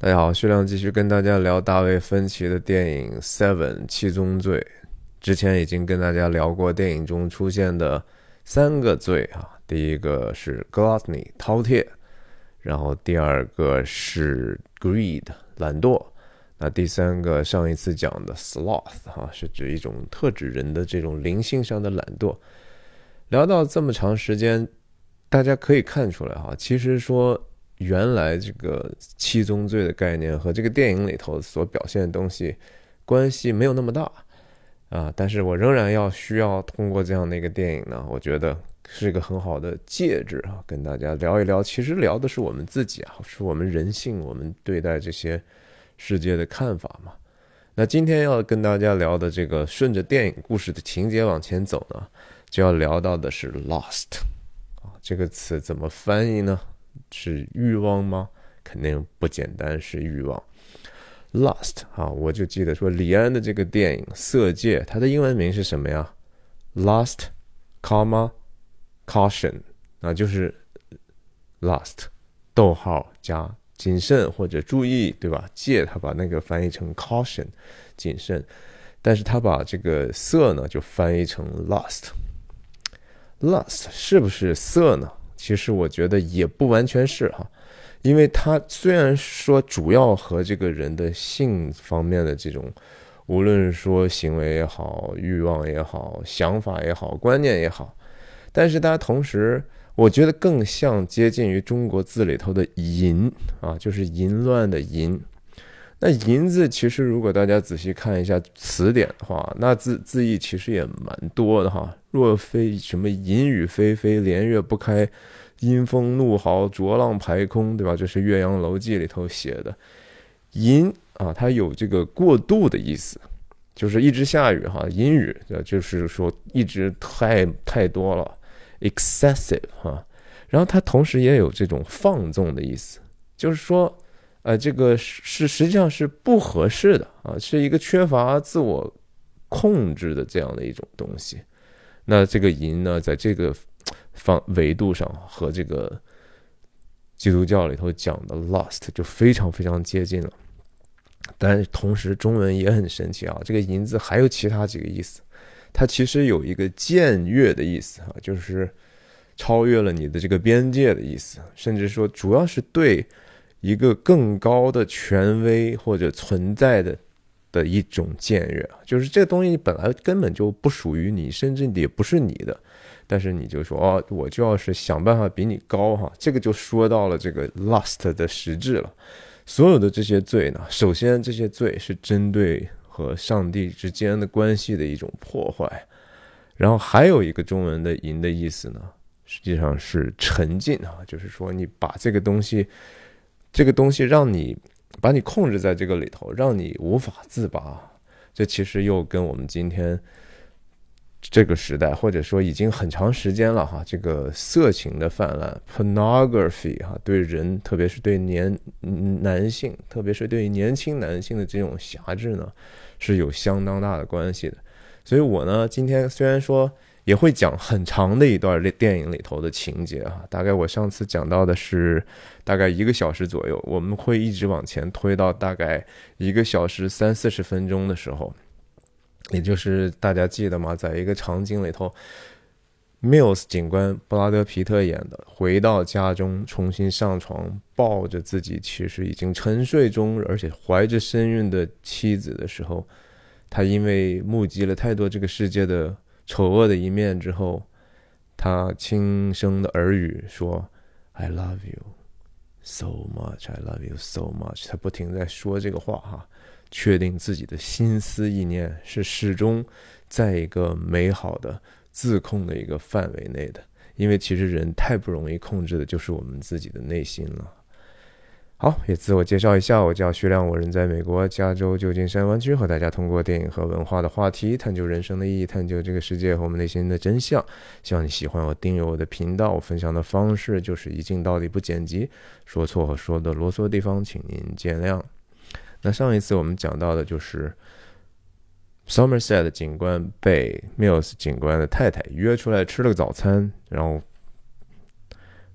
大家好，徐亮继续跟大家聊大卫芬奇的电影《Seven 七宗罪》。之前已经跟大家聊过电影中出现的三个罪啊，第一个是 gluttony 饕餮，然后第二个是 greed 懒惰，那第三个上一次讲的 sloth 哈，是指一种特指人的这种灵性上的懒惰。聊到这么长时间，大家可以看出来哈，其实说。原来这个七宗罪的概念和这个电影里头所表现的东西关系没有那么大啊，但是我仍然要需要通过这样的一个电影呢，我觉得是一个很好的介质啊，跟大家聊一聊。其实聊的是我们自己啊，是我们人性，我们对待这些世界的看法嘛。那今天要跟大家聊的这个顺着电影故事的情节往前走呢，就要聊到的是 “lost” 啊，这个词怎么翻译呢？是欲望吗？肯定不简单是欲望。Lust 啊，我就记得说李安的这个电影《色戒》，它的英文名是什么呀？Lust, comma, caution 啊，就是 Lust，逗号加谨慎或者注意，对吧？戒他把那个翻译成 caution，谨慎，但是他把这个色呢就翻译成 lust。Lust 是不是色呢？其实我觉得也不完全是哈，因为它虽然说主要和这个人的性方面的这种，无论说行为也好、欲望也好、想法也好、观念也好，但是它同时，我觉得更像接近于中国字里头的淫啊，就是淫乱的淫。那淫字其实如果大家仔细看一下词典的话，那字字义其实也蛮多的哈。若非什么淫雨霏霏，连月不开，阴风怒号，浊浪排空，对吧？这是《岳阳楼记》里头写的。淫啊，它有这个过度的意思，就是一直下雨哈，阴雨，就是说一直太太多了，excessive 哈。然后它同时也有这种放纵的意思，就是说。呃，这个是实际上是不合适的啊，是一个缺乏自我控制的这样的一种东西。那这个淫呢，在这个方维度上和这个基督教里头讲的 lust 就非常非常接近了。但同时，中文也很神奇啊，这个淫字还有其他几个意思，它其实有一个僭越的意思啊，就是超越了你的这个边界的意思，甚至说主要是对。一个更高的权威或者存在的的一种僭越就是这东西本来根本就不属于你，甚至也不是你的，但是你就说哦，我就要是想办法比你高哈，这个就说到了这个 lust 的实质了。所有的这些罪呢，首先这些罪是针对和上帝之间的关系的一种破坏，然后还有一个中文的淫的意思呢，实际上是沉浸啊，就是说你把这个东西。这个东西让你把你控制在这个里头，让你无法自拔。这其实又跟我们今天这个时代，或者说已经很长时间了哈，这个色情的泛滥 （pornography） 哈，对人，特别是对年男性，特别是对年轻男性的这种辖制呢，是有相当大的关系的。所以我呢，今天虽然说。也会讲很长的一段电影里头的情节啊，大概我上次讲到的是大概一个小时左右，我们会一直往前推到大概一个小时三四十分钟的时候，也就是大家记得吗？在一个场景里头，Mills 警官布拉德皮特演的回到家中重新上床，抱着自己其实已经沉睡中而且怀着身孕的妻子的时候，他因为目击了太多这个世界的。丑恶的一面之后，他轻声的耳语说：“I love you so much, I love you so much。”他不停在说这个话哈，确定自己的心思意念是始终在一个美好的自控的一个范围内的，因为其实人太不容易控制的就是我们自己的内心了。好，也自我介绍一下，我叫徐亮，我人在美国加州旧金山湾区，和大家通过电影和文化的话题，探究人生的意义，探究这个世界和我们内心的真相。希望你喜欢我，订阅我的频道。我分享的方式就是一镜到底，不剪辑，说错和说的啰嗦地方，请您见谅。那上一次我们讲到的就是 Somerset 警官被 Mills 警官的太太约出来吃了个早餐，然后。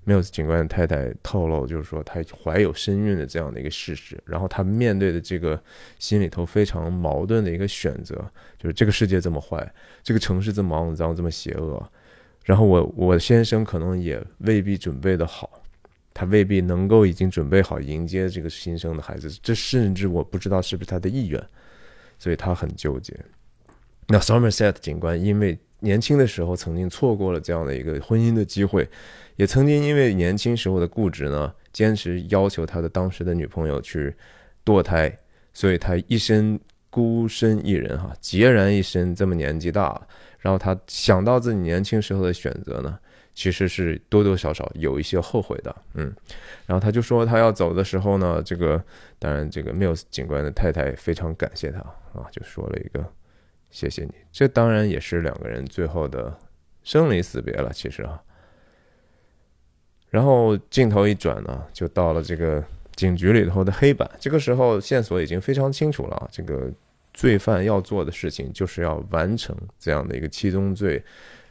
缪斯警官太太透露，就是说她怀有身孕的这样的一个事实，然后她面对的这个心里头非常矛盾的一个选择，就是这个世界这么坏，这个城市这么肮脏，这么邪恶，然后我我先生可能也未必准备的好，他未必能够已经准备好迎接这个新生的孩子，这甚至我不知道是不是他的意愿，所以他很纠结。那 Somerset 警官因为年轻的时候曾经错过了这样的一个婚姻的机会。也曾经因为年轻时候的固执呢，坚持要求他的当时的女朋友去堕胎，所以他一生孤身一人哈，孑然一身，这么年纪大了，然后他想到自己年轻时候的选择呢，其实是多多少少有一些后悔的，嗯，然后他就说他要走的时候呢，这个当然这个 Mills 警官的太太非常感谢他啊，就说了一个谢谢你，这当然也是两个人最后的生离死别了，其实啊。然后镜头一转呢，就到了这个警局里头的黑板。这个时候线索已经非常清楚了，这个罪犯要做的事情就是要完成这样的一个七宗罪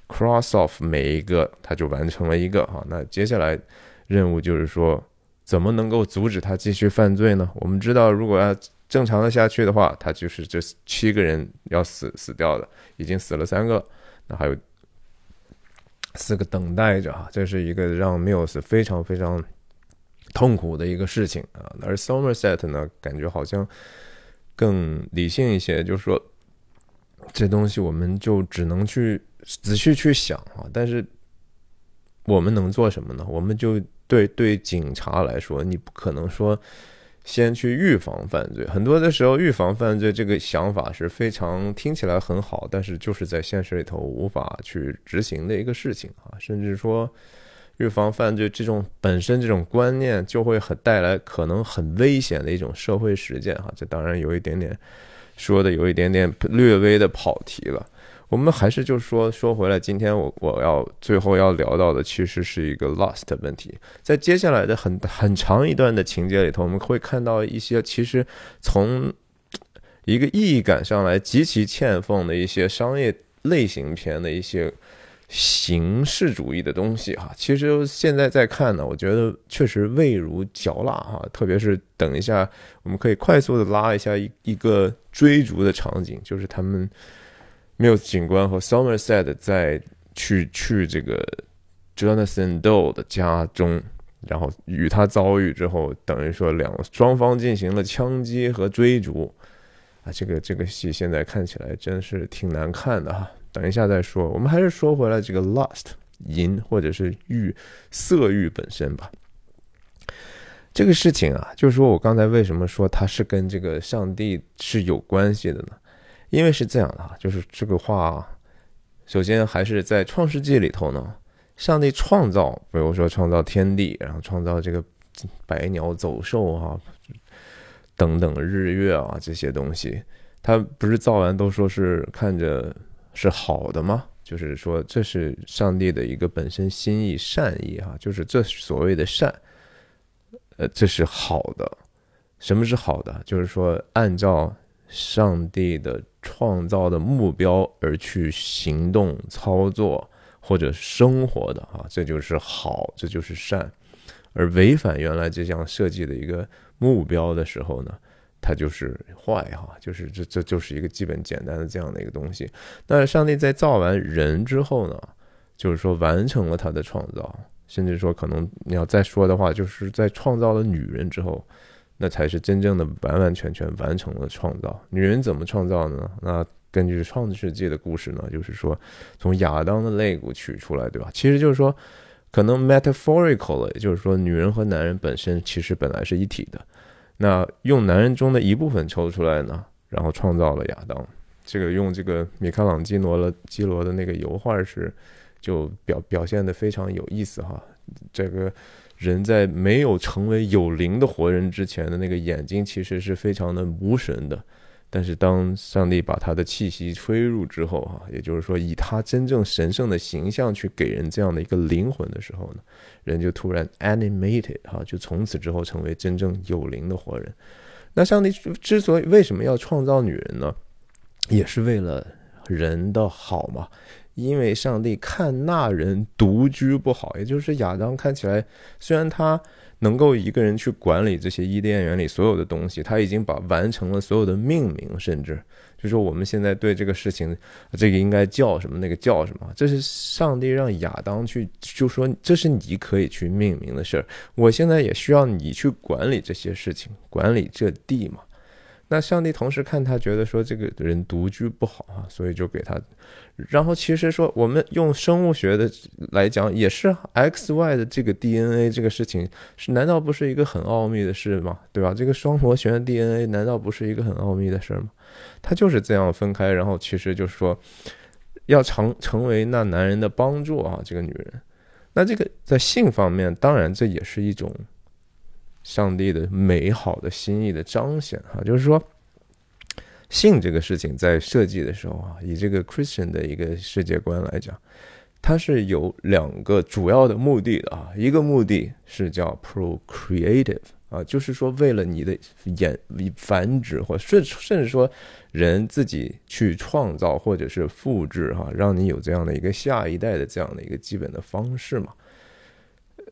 ，cross off 每一个，他就完成了一个哈。那接下来任务就是说，怎么能够阻止他继续犯罪呢？我们知道，如果要正常的下去的话，他就是这七个人要死死掉的，已经死了三个，那还有。四个等待着哈，这是一个让 Mills 非常非常痛苦的一个事情啊。而 Somerset 呢，感觉好像更理性一些，就是说这东西我们就只能去仔细去想啊。但是我们能做什么呢？我们就对对警察来说，你不可能说。先去预防犯罪，很多的时候，预防犯罪这个想法是非常听起来很好，但是就是在现实里头无法去执行的一个事情啊。甚至说，预防犯罪这种本身这种观念就会很带来可能很危险的一种社会实践哈。这当然有一点点说的有一点点略微的跑题了。我们还是就是说说回来，今天我我要最后要聊到的，其实是一个 lost 问题。在接下来的很很长一段的情节里头，我们会看到一些其实从一个意义感上来极其欠奉的一些商业类型片的一些形式主义的东西哈。其实现在再看呢，我觉得确实味如嚼蜡哈。特别是等一下，我们可以快速的拉一下一一个追逐的场景，就是他们。缪斯警官和 Somerset 在去去这个 Jonathan Doe 的家中，然后与他遭遇之后，等于说两双方进行了枪击和追逐啊，这个这个戏现在看起来真是挺难看的哈。等一下再说，我们还是说回来这个 lust 淫或者是欲色欲本身吧。这个事情啊，就是说我刚才为什么说它是跟这个上帝是有关系的呢？因为是这样的哈，就是这个话，首先还是在创世纪里头呢，上帝创造，比如说创造天地，然后创造这个百鸟走兽啊，等等日月啊这些东西，他不是造完都说是看着是好的吗？就是说这是上帝的一个本身心意善意哈，就是这所谓的善，呃，这是好的。什么是好的？就是说按照上帝的。创造的目标而去行动、操作或者生活的啊，这就是好，这就是善；而违反原来这项设计的一个目标的时候呢，它就是坏哈，就是这这就是一个基本简单的这样的一个东西。那上帝在造完人之后呢，就是说完成了他的创造，甚至说可能你要再说的话，就是在创造了女人之后。那才是真正的完完全全完成了创造。女人怎么创造呢？那根据创世纪的故事呢，就是说从亚当的肋骨取出来，对吧？其实就是说，可能 metaphorically，就是说，女人和男人本身其实本来是一体的。那用男人中的一部分抽出来呢，然后创造了亚当。这个用这个米开朗基罗了基罗的那个油画是就表表现的非常有意思哈。这个。人在没有成为有灵的活人之前的那个眼睛，其实是非常的无神的。但是当上帝把他的气息吹入之后，哈，也就是说以他真正神圣的形象去给人这样的一个灵魂的时候呢，人就突然 animated 哈，就从此之后成为真正有灵的活人。那上帝之所以为什么要创造女人呢？也是为了人的好嘛。因为上帝看那人独居不好，也就是亚当看起来虽然他能够一个人去管理这些伊甸园里所有的东西，他已经把完成了所有的命名，甚至就说我们现在对这个事情，这个应该叫什么，那个叫什么，这是上帝让亚当去就说这是你可以去命名的事儿，我现在也需要你去管理这些事情，管理这地嘛。那上帝同时看他，觉得说这个人独居不好啊，所以就给他。然后其实说我们用生物学的来讲，也是 X Y 的这个 DNA 这个事情，是难道不是一个很奥秘的事吗？对吧？这个双螺旋 DNA 难道不是一个很奥秘的事吗？他就是这样分开，然后其实就是说要成成为那男人的帮助啊，这个女人。那这个在性方面，当然这也是一种。上帝的美好的心意的彰显哈，就是说，性这个事情在设计的时候啊，以这个 Christian 的一个世界观来讲，它是有两个主要的目的的啊，一个目的是叫 procreative 啊，就是说为了你的衍繁殖或甚甚至说人自己去创造或者是复制哈，让你有这样的一个下一代的这样的一个基本的方式嘛。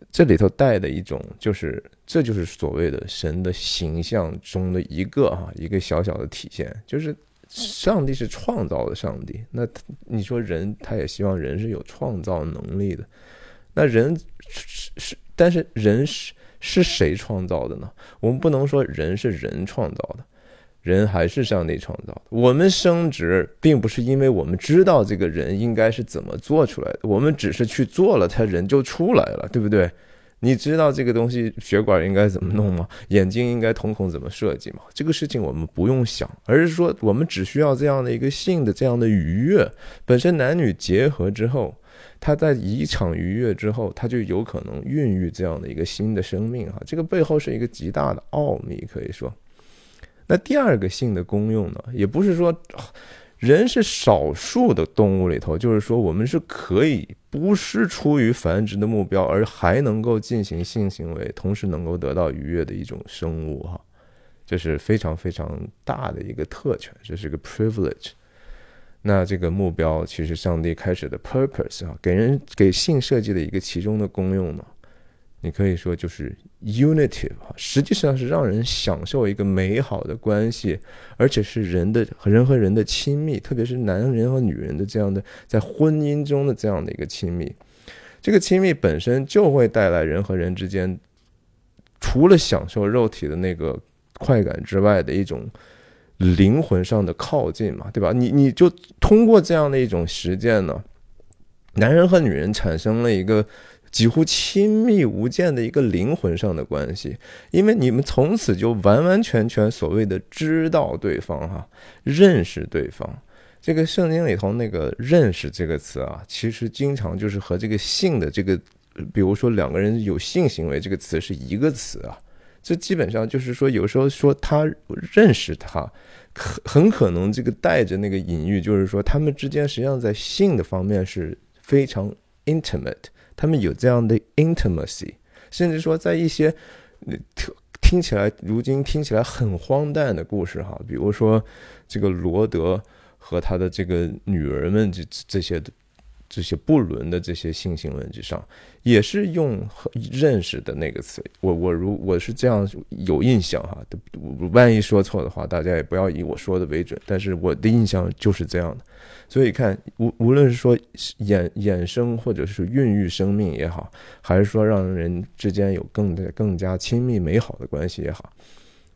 这里头带的一种，就是这就是所谓的神的形象中的一个哈，一个小小的体现，就是上帝是创造的上帝。那你说人，他也希望人是有创造能力的。那人是是，但是人是是谁创造的呢？我们不能说人是人创造的。人还是上帝创造的。我们生殖并不是因为我们知道这个人应该是怎么做出来的，我们只是去做了，他人就出来了，对不对？你知道这个东西血管应该怎么弄吗？眼睛应该瞳孔怎么设计吗？这个事情我们不用想，而是说我们只需要这样的一个性的这样的愉悦。本身男女结合之后，他在一场愉悦之后，他就有可能孕育这样的一个新的生命啊！这个背后是一个极大的奥秘，可以说。那第二个性的功用呢，也不是说人是少数的动物里头，就是说我们是可以不是出于繁殖的目标，而还能够进行性行为，同时能够得到愉悦的一种生物哈，这是非常非常大的一个特权，这是个 privilege。那这个目标其实上帝开始的 purpose 啊，给人给性设计的一个其中的功用呢。你可以说就是 Unity，实际上是让人享受一个美好的关系，而且是人的和人和人的亲密，特别是男人和女人的这样的在婚姻中的这样的一个亲密。这个亲密本身就会带来人和人之间，除了享受肉体的那个快感之外的一种灵魂上的靠近嘛，对吧？你你就通过这样的一种实践呢，男人和女人产生了一个。几乎亲密无间的一个灵魂上的关系，因为你们从此就完完全全所谓的知道对方哈，认识对方。这个圣经里头那个“认识”这个词啊，其实经常就是和这个性的这个，比如说两个人有性行为这个词是一个词啊。这基本上就是说，有时候说他认识他，很很可能这个带着那个隐喻，就是说他们之间实际上在性的方面是非常 intimate。他们有这样的 intimacy，甚至说在一些听听起来如今听起来很荒诞的故事哈，比如说这个罗德和他的这个女儿们这这些。这些不伦的这些性行为之上，也是用认识的那个词。我我如我是这样有印象哈，万一说错的话，大家也不要以我说的为准。但是我的印象就是这样的。所以看无无论是说衍衍生或者是孕育生命也好，还是说让人之间有更更加亲密美好的关系也好，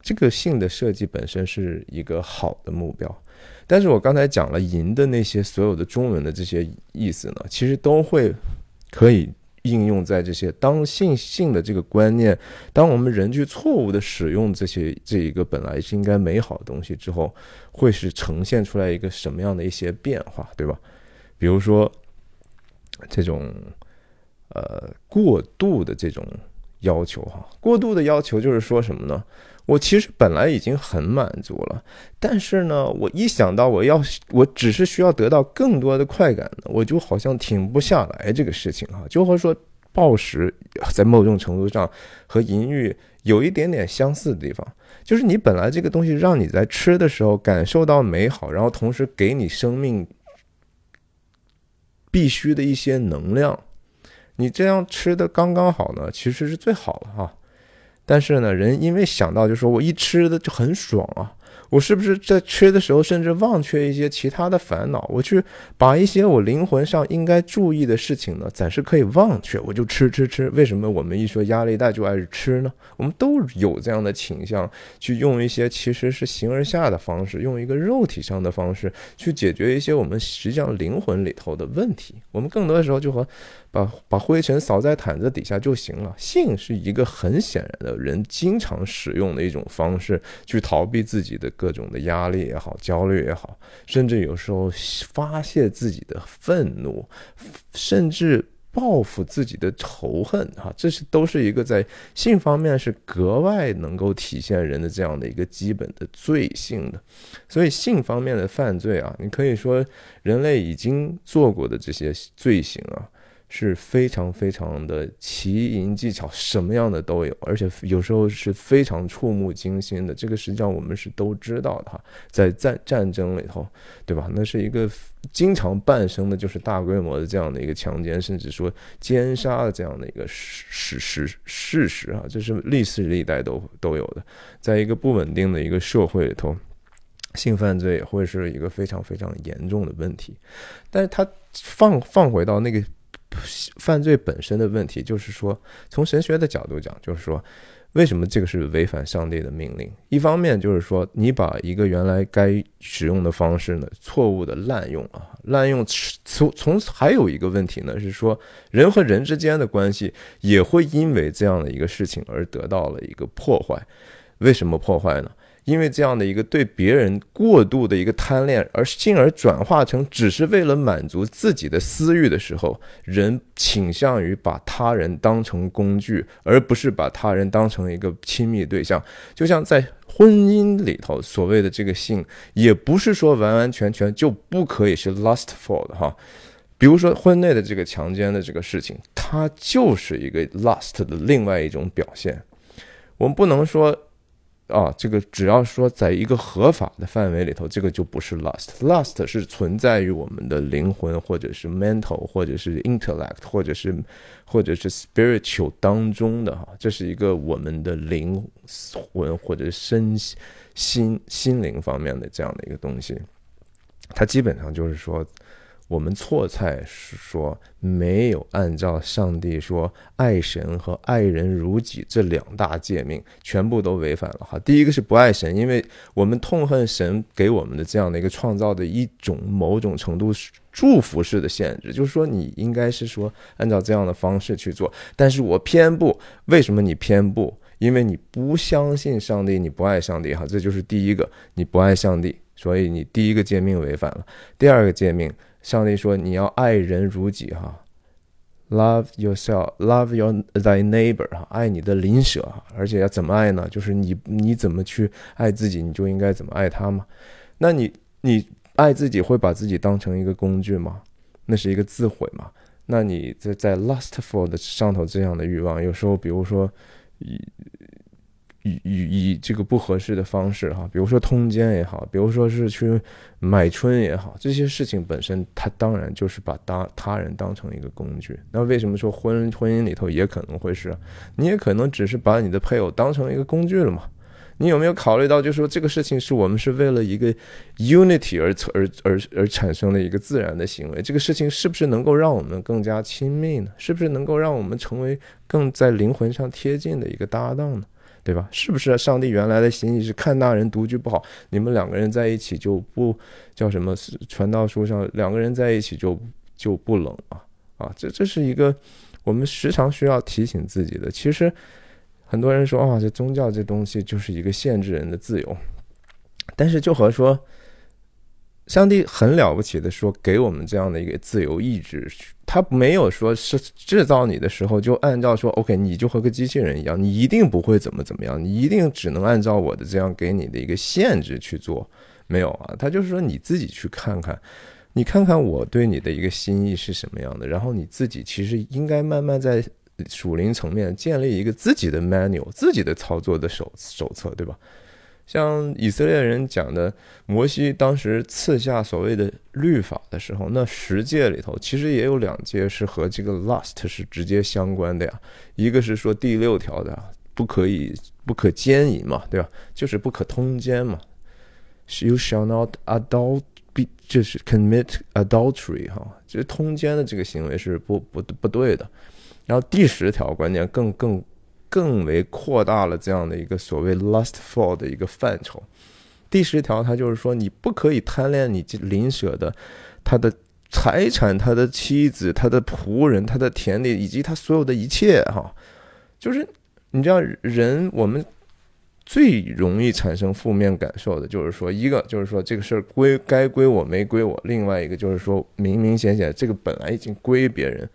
这个性的设计本身是一个好的目标。但是我刚才讲了“淫”的那些所有的中文的这些意思呢，其实都会可以应用在这些当性性的这个观念，当我们人去错误的使用这些这一个本来是应该美好的东西之后，会是呈现出来一个什么样的一些变化，对吧？比如说这种呃过度的这种要求哈，过度的要求就是说什么呢？我其实本来已经很满足了，但是呢，我一想到我要，我只是需要得到更多的快感，我就好像停不下来这个事情哈。就和说暴食在某种程度上和淫欲有一点点相似的地方，就是你本来这个东西让你在吃的时候感受到美好，然后同时给你生命必须的一些能量。你这样吃的刚刚好呢，其实是最好的哈。但是呢，人因为想到就说我一吃的就很爽啊。我是不是在吃的时候，甚至忘却一些其他的烦恼？我去把一些我灵魂上应该注意的事情呢，暂时可以忘却，我就吃吃吃。为什么我们一说压力大就爱吃呢？我们都有这样的倾向，去用一些其实是形而下的方式，用一个肉体上的方式去解决一些我们实际上灵魂里头的问题。我们更多的时候就和。把把灰尘扫在毯子底下就行了。性是一个很显然的人经常使用的一种方式，去逃避自己的各种的压力也好、焦虑也好，甚至有时候发泄自己的愤怒，甚至报复自己的仇恨。哈，这是都是一个在性方面是格外能够体现人的这样的一个基本的罪性的。所以性方面的犯罪啊，你可以说人类已经做过的这些罪行啊。是非常非常的奇淫技巧，什么样的都有，而且有时候是非常触目惊心的。这个实际上我们是都知道的哈，在战战争里头，对吧？那是一个经常伴生的，就是大规模的这样的一个强奸，甚至说奸杀的这样的一个事实事实啊，这是历史历代都都有的。在一个不稳定的一个社会里头，性犯罪也会是一个非常非常严重的问题。但是他放放回到那个。犯罪本身的问题，就是说，从神学的角度讲，就是说，为什么这个是违反上帝的命令？一方面就是说，你把一个原来该使用的方式呢，错误的滥用啊，滥用。从从还有一个问题呢，是说，人和人之间的关系也会因为这样的一个事情而得到了一个破坏。为什么破坏呢？因为这样的一个对别人过度的一个贪恋，而进而转化成只是为了满足自己的私欲的时候，人倾向于把他人当成工具，而不是把他人当成一个亲密对象。就像在婚姻里头，所谓的这个性，也不是说完完全全就不可以是 lustful 的哈。比如说婚内的这个强奸的这个事情，它就是一个 lust 的另外一种表现。我们不能说。啊，这个只要说在一个合法的范围里头，这个就不是 lust。lust 是存在于我们的灵魂，或者是 mental，或者是 intellect，或者是或者是 spiritual 当中的哈，这是一个我们的灵魂或者身心心灵方面的这样的一个东西。它基本上就是说。我们错菜说没有按照上帝说爱神和爱人如己这两大诫命全部都违反了哈。第一个是不爱神，因为我们痛恨神给我们的这样的一个创造的一种某种程度祝福式的限制，就是说你应该是说按照这样的方式去做，但是我偏不。为什么你偏不？因为你不相信上帝，你不爱上帝哈，这就是第一个，你不爱上帝，所以你第一个诫命违反了。第二个诫命。上帝说：“你要爱人如己，哈，love yourself，love your thy neighbor，哈，爱你的邻舍，哈而且要怎么爱呢？就是你你怎么去爱自己，你就应该怎么爱他嘛。那你你爱自己会把自己当成一个工具吗？那是一个自毁嘛？那你在在 lustful 的上头这样的欲望，有时候比如说以。”以以这个不合适的方式哈，比如说通奸也好，比如说是去买春也好，这些事情本身，它当然就是把当他人当成一个工具。那为什么说婚婚姻里头也可能会是？你也可能只是把你的配偶当成一个工具了嘛？你有没有考虑到，就是说这个事情是我们是为了一个 unity 而而而而产生的一个自然的行为？这个事情是不是能够让我们更加亲密呢？是不是能够让我们成为更在灵魂上贴近的一个搭档呢？对吧？是不是上帝原来的心意是看那人独居不好，你们两个人在一起就不叫什么？传道书上两个人在一起就就不冷啊啊！这这是一个我们时常需要提醒自己的。其实很多人说啊，这宗教这东西就是一个限制人的自由，但是就和说。上帝很了不起的说，给我们这样的一个自由意志，他没有说是制造你的时候就按照说，OK，你就和个机器人一样，你一定不会怎么怎么样，你一定只能按照我的这样给你的一个限制去做，没有啊，他就是说你自己去看看，你看看我对你的一个心意是什么样的，然后你自己其实应该慢慢在属灵层面建立一个自己的 manual，自己的操作的手手册，对吧？像以色列人讲的，摩西当时赐下所谓的律法的时候，那十诫里头其实也有两诫是和这个 lust 是直接相关的呀。一个是说第六条的，不可以不可奸淫嘛，对吧？就是不可通奸嘛。You shall not adult be 就是 commit adultery 哈，就是通奸的这个行为是不不不对的。然后第十条关键更更。更为扩大了这样的一个所谓 lustful 的一个范畴。第十条，它就是说，你不可以贪恋你邻舍的他的财产、他的妻子、他的仆人、他的田地以及他所有的一切。哈，就是你知道，人我们最容易产生负面感受的，就是说，一个就是说这个事儿归该归我没归我；另外一个就是说明明显显这个本来已经归别人。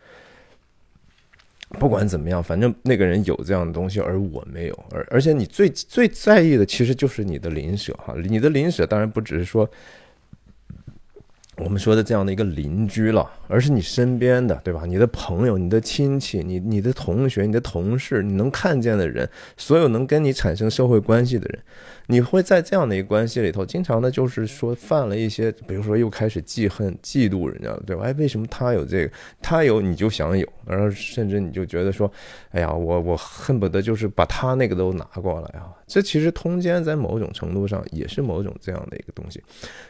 不管怎么样，反正那个人有这样的东西，而我没有。而而且你最最在意的，其实就是你的邻舍哈。你的邻舍当然不只是说。我们说的这样的一个邻居了，而是你身边的，对吧？你的朋友、你的亲戚、你你的同学、你的同事，你能看见的人，所有能跟你产生社会关系的人，你会在这样的一个关系里头，经常的就是说犯了一些，比如说又开始记恨、嫉妒人家，对吧？哎，为什么他有这个，他有你就想有，然后甚至你就觉得说，哎呀，我我恨不得就是把他那个都拿过来啊。这其实通奸在某种程度上也是某种这样的一个东西，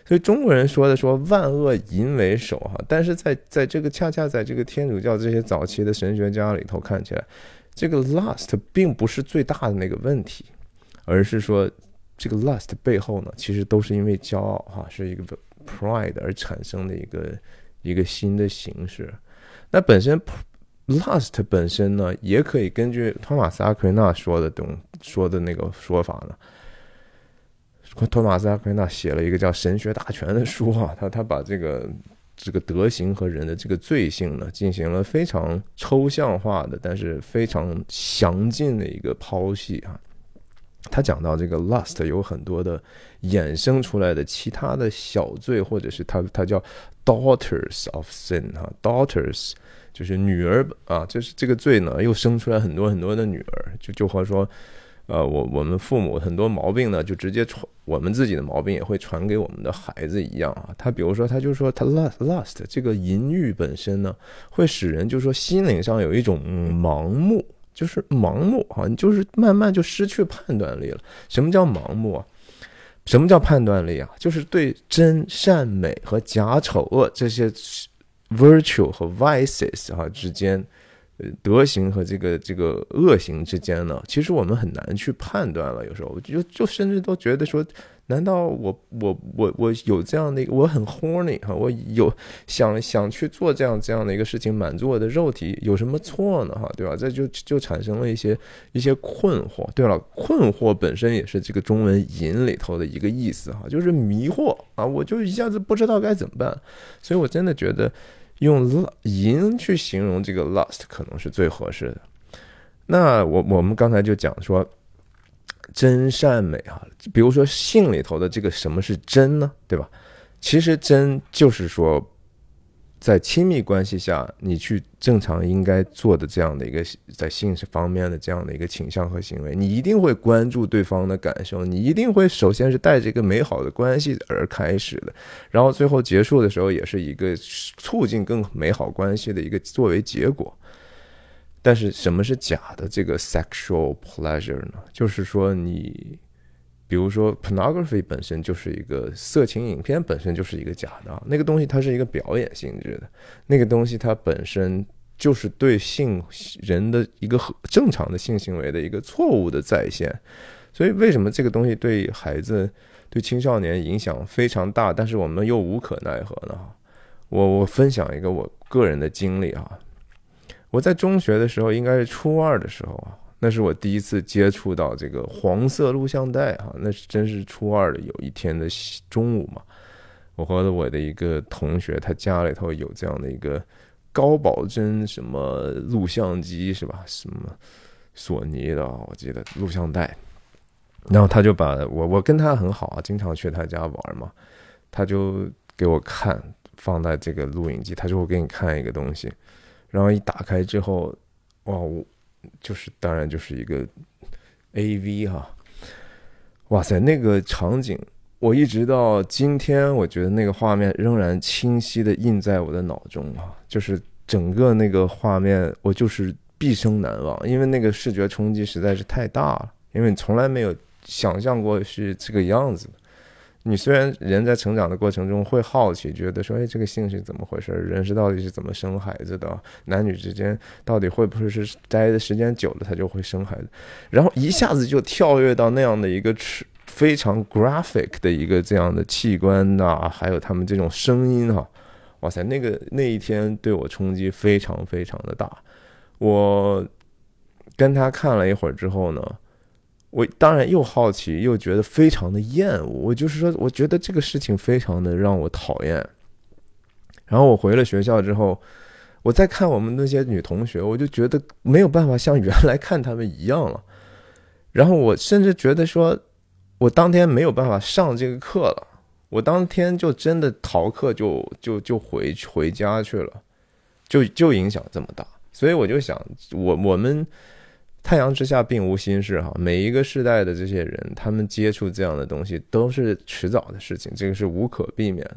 所以中国人说的说万恶淫为首哈，但是在在这个恰恰在这个天主教这些早期的神学家里头看起来，这个 lust 并不是最大的那个问题，而是说这个 lust 背后呢，其实都是因为骄傲哈，是一个 pride 而产生的一个一个新的形式，那本身。Lust 本身呢，也可以根据托马斯阿奎那说的东说的那个说法呢。托马斯阿奎那写了一个叫《神学大全》的书啊，他他把这个这个德行和人的这个罪性呢，进行了非常抽象化的，但是非常详尽的一个剖析啊。他讲到这个 lust 有很多的衍生出来的其他的小罪，或者是他他叫 daughters of sin 哈，daughters。就是女儿啊，就是这个罪呢，又生出来很多很多的女儿，就就和说，呃，我我们父母很多毛病呢，就直接传我们自己的毛病也会传给我们的孩子一样啊。他比如说，他就说他 lust lust 这个淫欲本身呢，会使人就是说心灵上有一种盲目，就是盲目啊，就是慢慢就失去判断力了。什么叫盲目啊？什么叫判断力啊？就是对真善美和假丑恶这些。virtue 和 vices 哈之间，呃，德行和这个这个恶行之间呢，其实我们很难去判断了。有时候就就甚至都觉得说，难道我我我我有这样的一个，我很 horny 哈，我有想想去做这样这样的一个事情，满足我的肉体，有什么错呢？哈，对吧？这就就产生了一些一些困惑。对了，困惑本身也是这个中文“淫”里头的一个意思哈，就是迷惑啊，我就一下子不知道该怎么办。所以我真的觉得。用淫去形容这个 lust 可能是最合适的。那我我们刚才就讲说真善美啊，比如说性里头的这个什么是真呢？对吧？其实真就是说。在亲密关系下，你去正常应该做的这样的一个在性方面的这样的一个倾向和行为，你一定会关注对方的感受，你一定会首先是带着一个美好的关系而开始的，然后最后结束的时候也是一个促进更美好关系的一个作为结果。但是什么是假的这个 sexual pleasure 呢？就是说你。比如说，pornography 本身就是一个色情影片，本身就是一个假的。那个东西它是一个表演性质的，那个东西它本身就是对性人的一个正常的性行为的一个错误的再现。所以，为什么这个东西对孩子、对青少年影响非常大，但是我们又无可奈何呢？我我分享一个我个人的经历啊，我在中学的时候，应该是初二的时候啊。那是我第一次接触到这个黄色录像带哈，那是真是初二的有一天的中午嘛，我和我的一个同学，他家里头有这样的一个高保真什么录像机是吧？什么索尼的，我记得录像带，然后他就把我我跟他很好啊，经常去他家玩嘛，他就给我看放在这个录影机，他就会给你看一个东西，然后一打开之后，哇我。就是当然就是一个 A V 哈，哇塞，那个场景，我一直到今天，我觉得那个画面仍然清晰的印在我的脑中啊，就是整个那个画面，我就是毕生难忘，因为那个视觉冲击实在是太大了，因为你从来没有想象过是这个样子的。你虽然人在成长的过程中会好奇，觉得说，哎，这个性是怎么回事？人是到底是怎么生孩子的？男女之间到底会不会是待的时间久了，他就会生孩子？然后一下子就跳跃到那样的一个非常 graphic 的一个这样的器官呐，还有他们这种声音哈，哇塞，那个那一天对我冲击非常非常的大。我跟他看了一会儿之后呢。我当然又好奇，又觉得非常的厌恶。我就是说，我觉得这个事情非常的让我讨厌。然后我回了学校之后，我再看我们那些女同学，我就觉得没有办法像原来看他们一样了。然后我甚至觉得说，我当天没有办法上这个课了。我当天就真的逃课，就就就回回家去了，就就影响这么大。所以我就想，我我们。太阳之下并无新事哈，每一个时代的这些人，他们接触这样的东西都是迟早的事情，这个是无可避免的。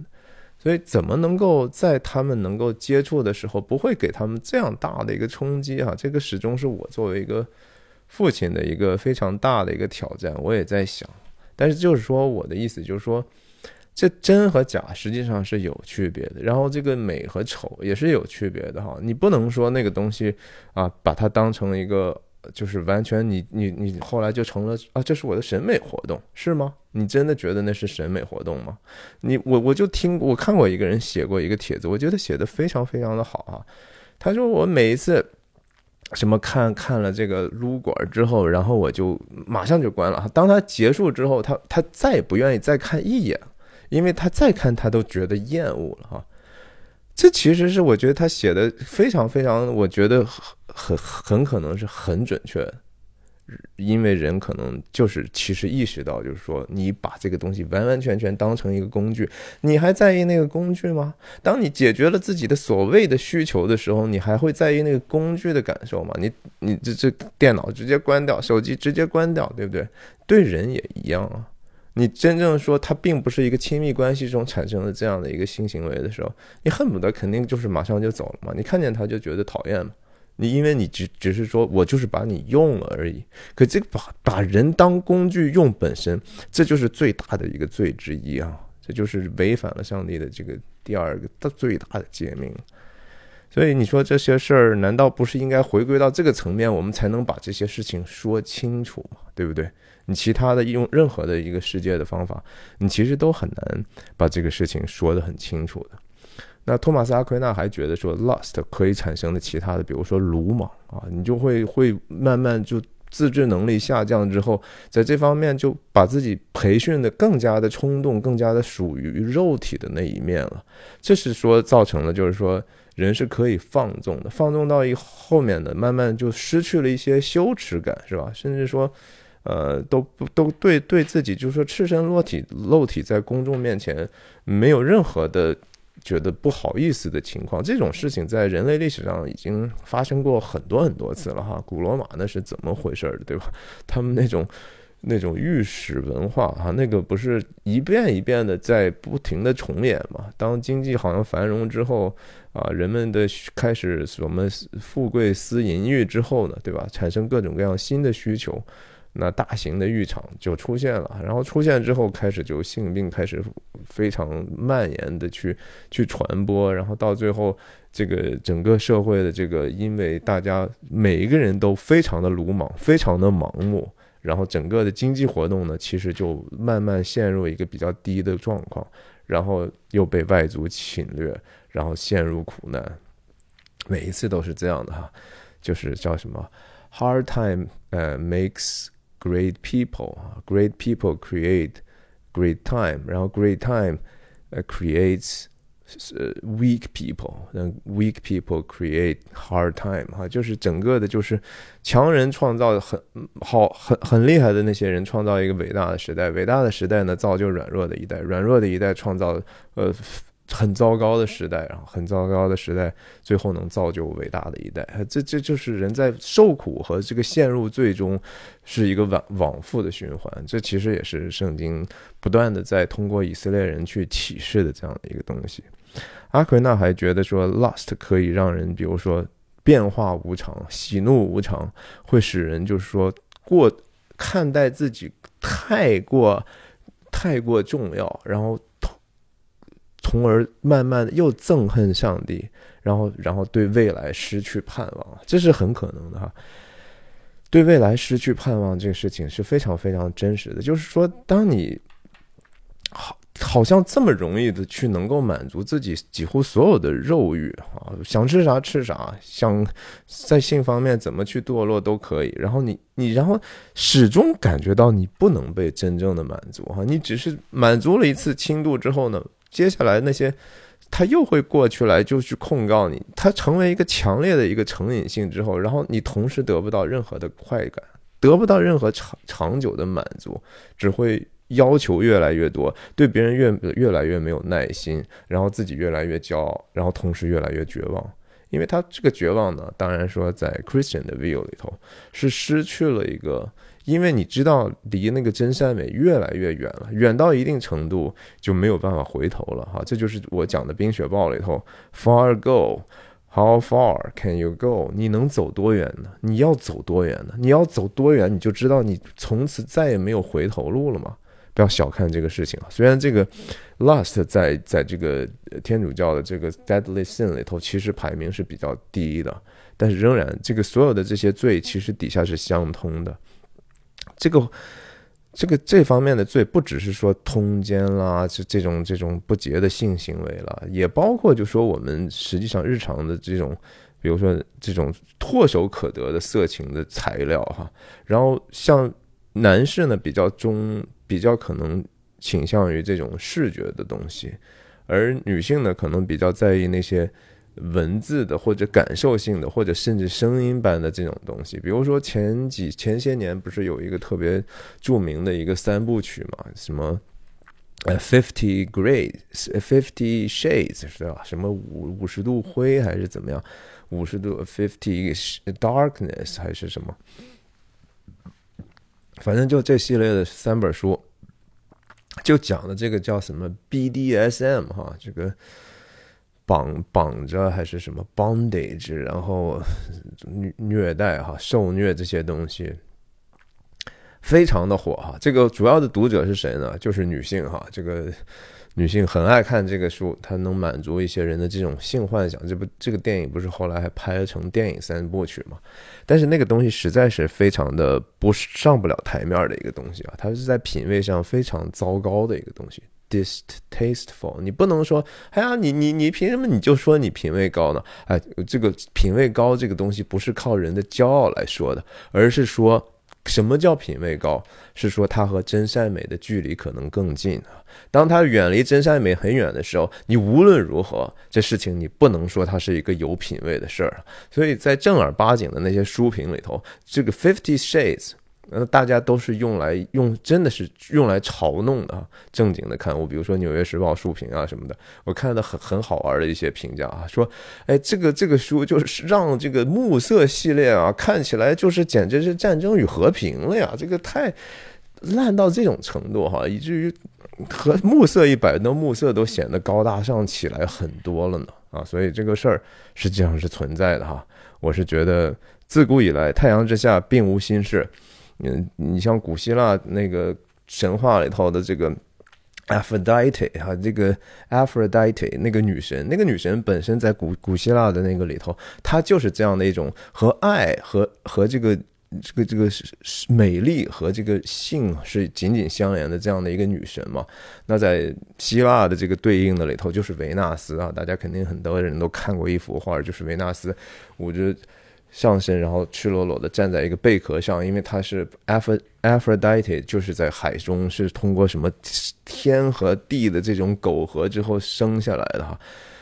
所以，怎么能够在他们能够接触的时候，不会给他们这样大的一个冲击哈？这个始终是我作为一个父亲的一个非常大的一个挑战。我也在想，但是就是说，我的意思就是说，这真和假实际上是有区别的，然后这个美和丑也是有区别的哈。你不能说那个东西啊，把它当成一个。就是完全你你你后来就成了啊，这是我的审美活动是吗？你真的觉得那是审美活动吗？你我我就听我看过一个人写过一个帖子，我觉得写的非常非常的好啊。他说我每一次什么看看了这个撸管之后，然后我就马上就关了。当他结束之后，他他再也不愿意再看一眼，因为他再看他都觉得厌恶了哈。这其实是我觉得他写的非常非常，我觉得很很可能是很准确，因为人可能就是其实意识到，就是说你把这个东西完完全全当成一个工具，你还在意那个工具吗？当你解决了自己的所谓的需求的时候，你还会在意那个工具的感受吗？你你这这电脑直接关掉，手机直接关掉，对不对？对人也一样啊。你真正说他并不是一个亲密关系中产生的这样的一个性行为的时候，你恨不得肯定就是马上就走了嘛？你看见他就觉得讨厌嘛？你因为你只只是说我就是把你用了而已，可这把把人当工具用本身，这就是最大的一个罪之一啊！这就是违反了上帝的这个第二个大最大的诫命。所以你说这些事儿，难道不是应该回归到这个层面，我们才能把这些事情说清楚嘛？对不对？你其他的用任何的一个世界的方法，你其实都很难把这个事情说得很清楚的。那托马斯阿奎纳还觉得说，lust 可以产生的其他的，比如说鲁莽啊，你就会会慢慢就自制能力下降之后，在这方面就把自己培训的更加的冲动，更加的属于肉体的那一面了。这是说造成了，就是说人是可以放纵的，放纵到一后面的，慢慢就失去了一些羞耻感，是吧？甚至说。呃，都不都对对自己，就是说赤身裸体露体在公众面前，没有任何的觉得不好意思的情况。这种事情在人类历史上已经发生过很多很多次了哈。古罗马那是怎么回事的，对吧？他们那种 那种御史文化哈，那个不是一遍一遍的在不停的重演嘛？当经济好像繁荣之后啊，人们的开始什么富贵思淫欲之后呢，对吧？产生各种各样新的需求。那大型的浴场就出现了，然后出现之后，开始就性病开始非常蔓延的去去传播，然后到最后，这个整个社会的这个，因为大家每一个人都非常的鲁莽，非常的盲目，然后整个的经济活动呢，其实就慢慢陷入一个比较低的状况，然后又被外族侵略，然后陷入苦难，每一次都是这样的哈，就是叫什么？Hard time，呃，makes Great people, great people create great time. 然后 great time, creates weak people. 然后 weak people create hard time. 哈，就是整个的，就是强人创造很好、很很厉害的那些人，创造一个伟大的时代。伟大的时代呢，造就软弱的一代。软弱的一代创造呃 很糟糕的时代，然后很糟糕的时代，最后能造就伟大的一代。这这就是人在受苦和这个陷入最终是一个往往复的循环。这其实也是圣经不断的在通过以色列人去启示的这样的一个东西。阿奎那还觉得说，lust 可以让人，比如说变化无常、喜怒无常，会使人就是说过看待自己太过太过重要，然后从而慢慢又憎恨上帝，然后然后对未来失去盼望，这是很可能的哈。对未来失去盼望这个事情是非常非常真实的，就是说，当你好。好像这么容易的去能够满足自己几乎所有的肉欲啊，想吃啥吃啥，想在性方面怎么去堕落都可以。然后你你然后始终感觉到你不能被真正的满足哈，你只是满足了一次轻度之后呢，接下来那些他又会过去来就去控告你，他成为一个强烈的一个成瘾性之后，然后你同时得不到任何的快感，得不到任何长长久的满足，只会。要求越来越多，对别人越越来越没有耐心，然后自己越来越骄傲，然后同时越来越绝望。因为他这个绝望呢，当然说在 Christian 的 view 里头是失去了一个，因为你知道离那个真善美越来越远了，远到一定程度就没有办法回头了哈。这就是我讲的冰雪暴里头，Far go，How far can you go？你能走多远呢？你要走多远呢？你要走多远，你就知道你从此再也没有回头路了吗？不要小看这个事情啊！虽然这个 lust 在在这个天主教的这个 deadly sin 里头其实排名是比较低的，但是仍然这个所有的这些罪其实底下是相通的。这个这个这方面的罪不只是说通奸啦，这这种这种不洁的性行为了，也包括就说我们实际上日常的这种，比如说这种唾手可得的色情的材料哈。然后像男士呢比较中。比较可能倾向于这种视觉的东西，而女性呢，可能比较在意那些文字的或者感受性的，或者甚至声音般的这种东西。比如说前几前些年不是有一个特别著名的一个三部曲嘛？什么呃，Fifty Grades，Fifty Shades 是吧？什么五五十度灰还是怎么样？五十度 Fifty Darkness 还是什么？反正就这系列的三本书，就讲的这个叫什么 BDSM 哈，这个绑绑着还是什么 bondage，然后 虐虐待哈，受虐这些东西，非常的火哈。这个主要的读者是谁呢？就是女性哈，这个。女性很爱看这个书，它能满足一些人的这种性幻想。这部这个电影不是后来还拍成电影三部曲吗？但是那个东西实在是非常的不上不了台面的一个东西啊！它是在品味上非常糟糕的一个东西，distasteful。你不能说，哎呀，你你你凭什么你就说你品味高呢？哎，这个品味高这个东西不是靠人的骄傲来说的，而是说。什么叫品味高？是说它和真善美的距离可能更近啊。当它远离真善美很远的时候，你无论如何，这事情你不能说它是一个有品位的事儿。所以在正儿八经的那些书评里头，这个 Fifty Shades。那大家都是用来用，真的是用来嘲弄的啊！正经的看，我比如说《纽约时报》书评啊什么的，我看到很很好玩的一些评价啊，说，哎，这个这个书就是让这个暮色系列啊，看起来就是简直是战争与和平了呀！这个太烂到这种程度哈，以至于和暮色一摆，那暮色都显得高大上起来很多了呢啊！所以这个事儿实际上是存在的哈。我是觉得自古以来太阳之下并无新事。嗯，你像古希腊那个神话里头的这个 Aphrodite 哈，这个 Aphrodite 那个女神，那个女神本身在古古希腊的那个里头，她就是这样的一种和爱和和这个这个这个是美丽和这个性是紧紧相连的这样的一个女神嘛。那在希腊的这个对应的里头，就是维纳斯啊，大家肯定很多人都看过一幅画，就是维纳斯我觉得。上身，然后赤裸裸的站在一个贝壳上，因为它是 Aphrodite，就是在海中，是通过什么天和地的这种苟合之后生下来的哈，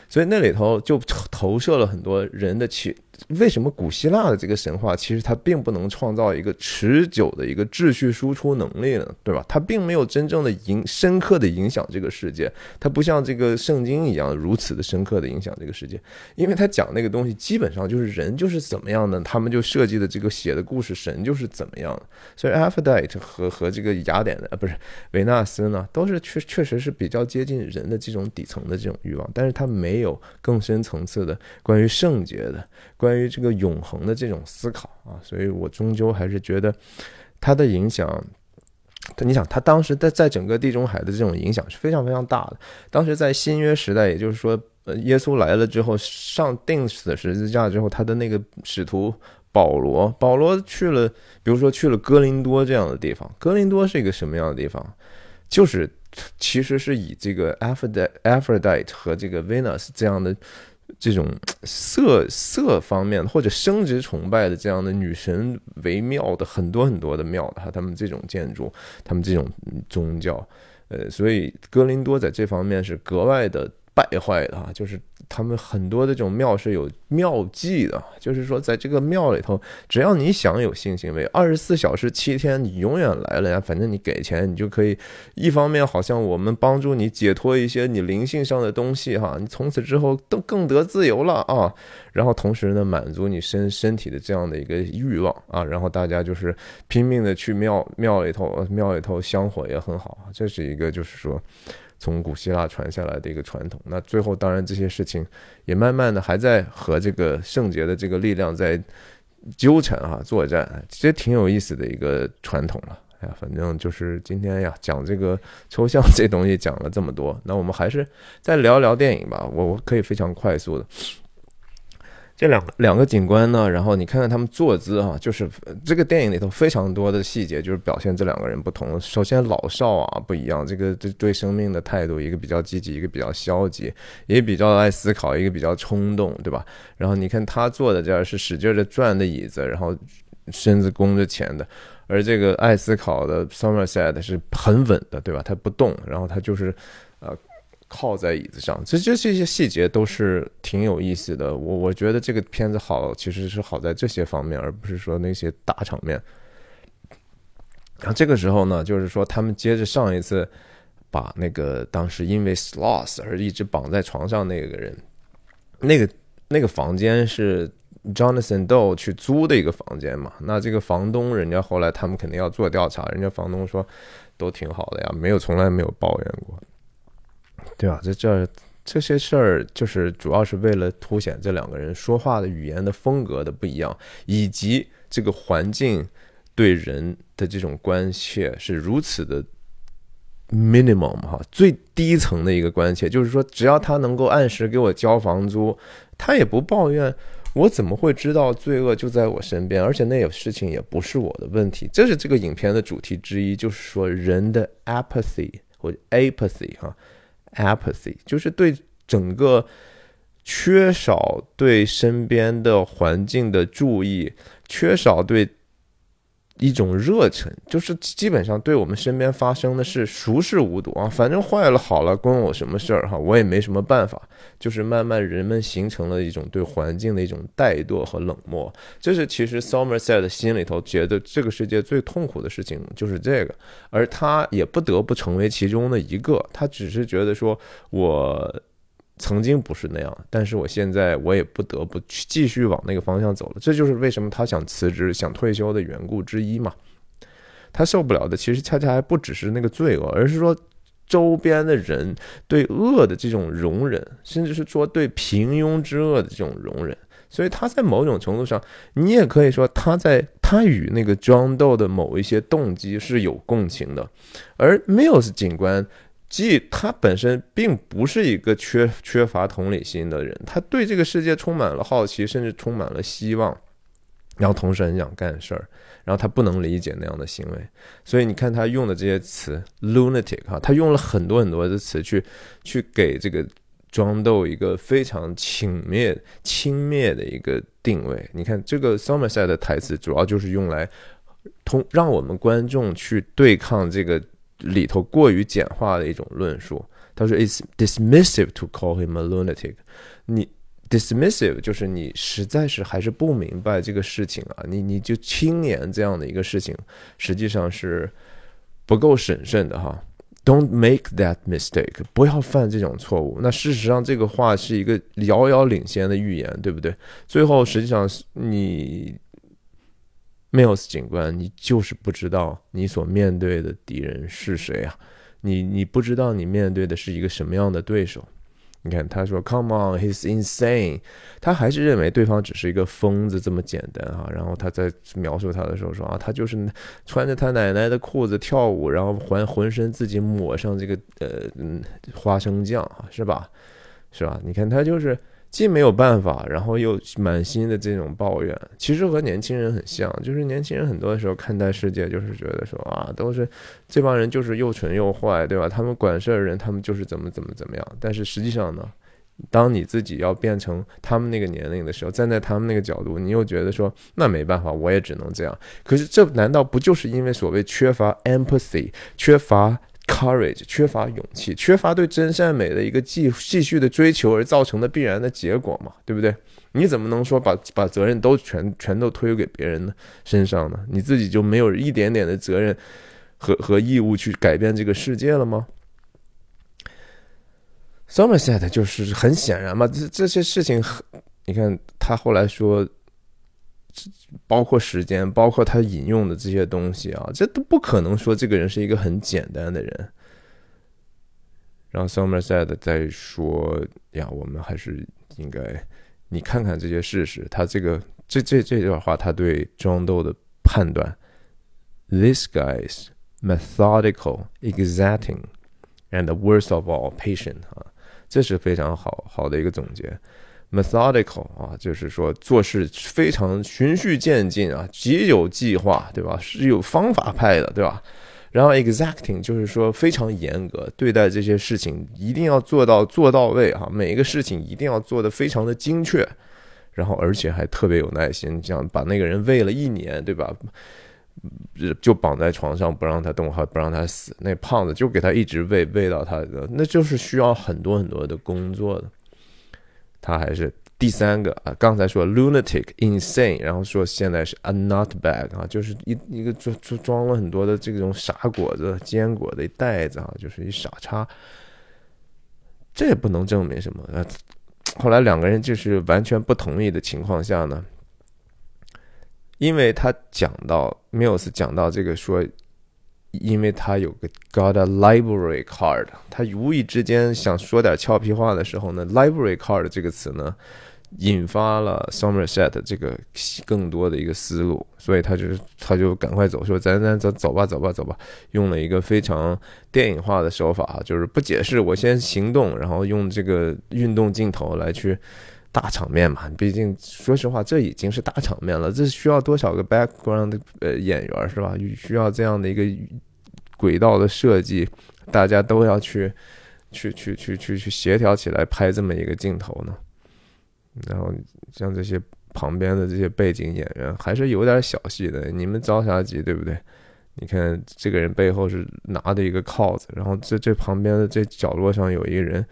所以那里头就投射了很多人的情为什么古希腊的这个神话其实它并不能创造一个持久的一个秩序输出能力呢？对吧？它并没有真正的影深刻的影响这个世界，它不像这个圣经一样如此的深刻的影响这个世界，因为它讲那个东西基本上就是人就是怎么样呢，他们就设计的这个写的故事神就是怎么样的。所以 Aphrodite 和和这个雅典的不是维纳斯呢，都是确确实是比较接近人的这种底层的这种欲望，但是它没有更深层次的关于圣洁的。关于这个永恒的这种思考啊，所以我终究还是觉得它的影响。你想，他当时在在整个地中海的这种影响是非常非常大的。当时在新约时代，也就是说，耶稣来了之后，上钉死十字架之后，他的那个使徒保罗，保罗去了，比如说去了哥林多这样的地方。哥林多是一个什么样的地方？就是其实是以这个、Aphrodite 和这个 Venus 这样的。这种色色方面或者生殖崇拜的这样的女神为庙的很多很多的庙的哈，他们这种建筑，他们这种宗教，呃，所以哥林多在这方面是格外的败坏的哈，就是。他们很多的这种庙是有庙祭的，就是说，在这个庙里头，只要你想有性行为，二十四小时七天，你永远来了呀。反正你给钱，你就可以。一方面，好像我们帮助你解脱一些你灵性上的东西哈，你从此之后都更得自由了啊。然后同时呢，满足你身身体的这样的一个欲望啊。然后大家就是拼命的去庙庙里头，庙里头香火也很好，这是一个就是说。从古希腊传下来的一个传统，那最后当然这些事情也慢慢的还在和这个圣洁的这个力量在纠缠啊作战，其实挺有意思的一个传统了。哎呀，反正就是今天呀讲这个抽象这东西讲了这么多，那我们还是再聊聊电影吧。我我可以非常快速的。这两个两个警官呢，然后你看看他们坐姿啊，就是这个电影里头非常多的细节，就是表现这两个人不同。首先老少啊不一样，这个对对生命的态度，一个比较积极，一个比较消极，也比较爱思考，一个比较冲动，对吧？然后你看他坐的这儿是使劲的转的椅子，然后身子弓着前的，而这个爱思考的 Somerset 是很稳的，对吧？他不动，然后他就是。靠在椅子上，这这这些细节都是挺有意思的。我我觉得这个片子好，其实是好在这些方面，而不是说那些大场面。然后这个时候呢，就是说他们接着上一次把那个当时因为 sloth 而一直绑在床上那个人，那个那个房间是 Jonathan Doe 去租的一个房间嘛？那这个房东人家后来他们肯定要做调查，人家房东说都挺好的呀，没有从来没有抱怨过。对啊，这这这些事儿就是主要是为了凸显这两个人说话的语言的风格的不一样，以及这个环境对人的这种关切是如此的 minimum 哈，最低层的一个关切，就是说只要他能够按时给我交房租，他也不抱怨，我怎么会知道罪恶就在我身边？而且那有事情也不是我的问题，这是这个影片的主题之一，就是说人的 apathy 或 apathy 哈。Apathy 就是对整个缺少对身边的环境的注意，缺少对。一种热忱，就是基本上对我们身边发生的事熟视无睹啊，反正坏了好了，关我什么事儿哈，我也没什么办法。就是慢慢人们形成了一种对环境的一种怠惰和冷漠，这是其实 Somerset 心里头觉得这个世界最痛苦的事情就是这个，而他也不得不成为其中的一个，他只是觉得说我。曾经不是那样，但是我现在我也不得不去继续往那个方向走了。这就是为什么他想辞职、想退休的缘故之一嘛。他受不了的其实恰恰还不只是那个罪恶，而是说周边的人对恶的这种容忍，甚至是说对平庸之恶的这种容忍。所以他在某种程度上，你也可以说他在他与那个 John Doe 的某一些动机是有共情的，而 Mills 警官。即他本身并不是一个缺缺乏同理心的人，他对这个世界充满了好奇，甚至充满了希望，然后同时很想干事儿，然后他不能理解那样的行为，所以你看他用的这些词，lunatic 哈，他用了很多很多的词去去给这个装豆一个非常轻蔑轻蔑的一个定位。你看这个 Somerset 的台词主要就是用来通让我们观众去对抗这个。里头过于简化的一种论述，他说：“It's dismissive to call him a lunatic。”你 dismissive 就是你实在是还是不明白这个事情啊，你你就轻言这样的一个事情，实际上是不够审慎的哈。Don't make that mistake，不要犯这种错误。那事实上，这个话是一个遥遥领先的预言，对不对？最后，实际上你 Mills 警官，你就是不知道你所面对的敌人是谁啊？你你不知道你面对的是一个什么样的对手。你看，他说 “Come on, he's insane”，他还是认为对方只是一个疯子这么简单哈。然后他在描述他的时候说啊，他就是穿着他奶奶的裤子跳舞，然后还浑身自己抹上这个呃嗯花生酱啊，是吧？是吧？你看他就是。既没有办法，然后又满心的这种抱怨，其实和年轻人很像，就是年轻人很多的时候看待世界，就是觉得说啊，都是这帮人就是又蠢又坏，对吧？他们管事儿的人，他们就是怎么怎么怎么样。但是实际上呢，当你自己要变成他们那个年龄的时候，站在他们那个角度，你又觉得说，那没办法，我也只能这样。可是这难道不就是因为所谓缺乏 empathy，缺乏？Courage 缺乏勇气，缺乏对真善美的一个继继续的追求而造成的必然的结果嘛，对不对？你怎么能说把把责任都全全都推给别人的身上呢？你自己就没有一点点的责任和和义务去改变这个世界了吗？Somerset 就是很显然嘛，这这些事情，你看他后来说。包括时间，包括他引用的这些东西啊，这都不可能说这个人是一个很简单的人。然后 Somerset 在说呀，我们还是应该，你看看这些事实，他这个这这这段话，他对庄斗的判断：This guy's methodical, exacting, and worst of all, patient 啊，这是非常好好的一个总结。Methodical 啊，就是说做事非常循序渐进啊，极有计划，对吧？是有方法派的，对吧？然后 exacting 就是说非常严格对待这些事情，一定要做到做到位哈，每一个事情一定要做得非常的精确，然后而且还特别有耐心，这样把那个人喂了一年，对吧？就绑在床上不让他动，还不让他死，那胖子就给他一直喂喂到他的，那就是需要很多很多的工作的。他还是第三个啊，刚才说 lunatic insane，然后说现在是 a nut bag 啊，就是一一个装装装了很多的这种傻果子、坚果的袋子啊，就是一傻叉。这也不能证明什么。呃，后来两个人就是完全不同意的情况下呢，因为他讲到 Mills 讲到这个说。因为他有个 got a library card，他无意之间想说点俏皮话的时候呢，library card 这个词呢，引发了 Somerset 这个更多的一个思路，所以他就他就赶快走，说咱咱走走吧走吧走吧，用了一个非常电影化的手法，就是不解释，我先行动，然后用这个运动镜头来去大场面嘛，毕竟说实话，这已经是大场面了，这需要多少个 background 的呃演员是吧？需要这样的一个。轨道的设计，大家都要去，去去去去去协调起来拍这么一个镜头呢。然后像这些旁边的这些背景演员，还是有点小戏的。你们着啥急，对不对？你看这个人背后是拿的一个铐子，然后这这旁边的这角落上有一个人，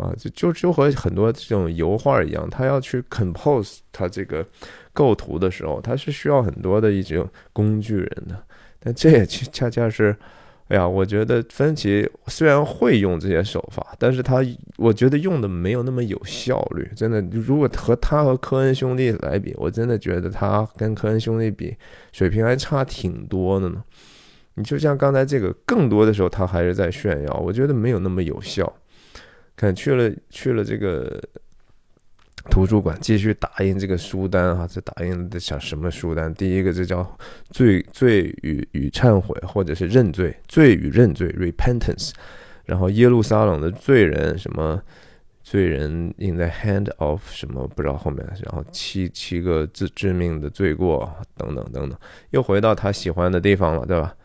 啊，就就就和很多这种油画一样，他要去 compose 他这个构图的时候，他是需要很多的一种工具人的。但这也恰恰是。哎呀，我觉得芬奇虽然会用这些手法，但是他我觉得用的没有那么有效率。真的，如果和他和科恩兄弟来比，我真的觉得他跟科恩兄弟比水平还差挺多的呢。你就像刚才这个，更多的时候他还是在炫耀，我觉得没有那么有效。看去了去了这个。图书馆继续打印这个书单啊，这打印的像什么书单？第一个这叫罪罪与与忏悔，或者是认罪，罪与认罪 （repentance）。然后耶路撒冷的罪人什么罪人 in the hand of 什么不知道后面，然后七七个致致命的罪过等等等等，又回到他喜欢的地方了，对吧？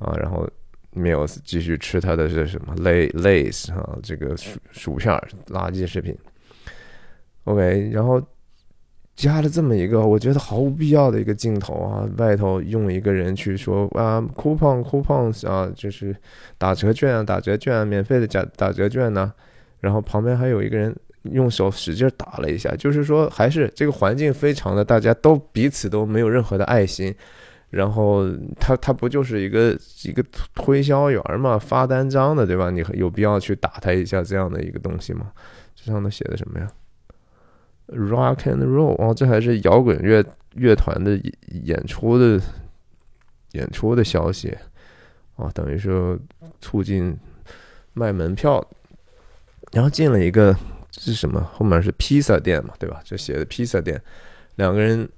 啊，然后 Mills 继续吃他的是什么 lay lays 啊，这个薯薯片垃圾食品。OK，然后加了这么一个我觉得毫无必要的一个镜头啊，外头用一个人去说啊，coupon coupons 啊，就是打折券啊，打折券啊，免费的打打折券呢，然后旁边还有一个人用手使劲打了一下，就是说还是这个环境非常的，大家都彼此都没有任何的爱心。然后他他不就是一个一个推销员嘛，发单张的对吧？你有必要去打他一下这样的一个东西吗？这上头写的什么呀？Rock and roll，哦，这还是摇滚乐乐团的演出的演出的消息啊，等于说促进卖门票，然后进了一个是什么？后面是披萨店嘛，对吧？这写的披萨店，两个人。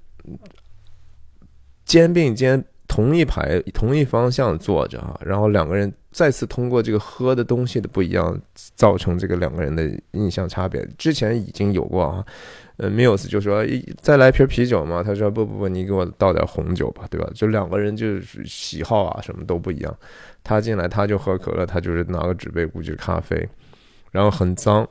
肩并肩，同一排，同一方向坐着啊，然后两个人再次通过这个喝的东西的不一样，造成这个两个人的印象差别。之前已经有过啊，呃，Mills 就说再来瓶啤酒嘛，他说不不不，你给我倒点红酒吧，对吧？就两个人就是喜好啊，什么都不一样。他进来他就喝可乐，他就是拿个纸杯估计咖啡，然后很脏。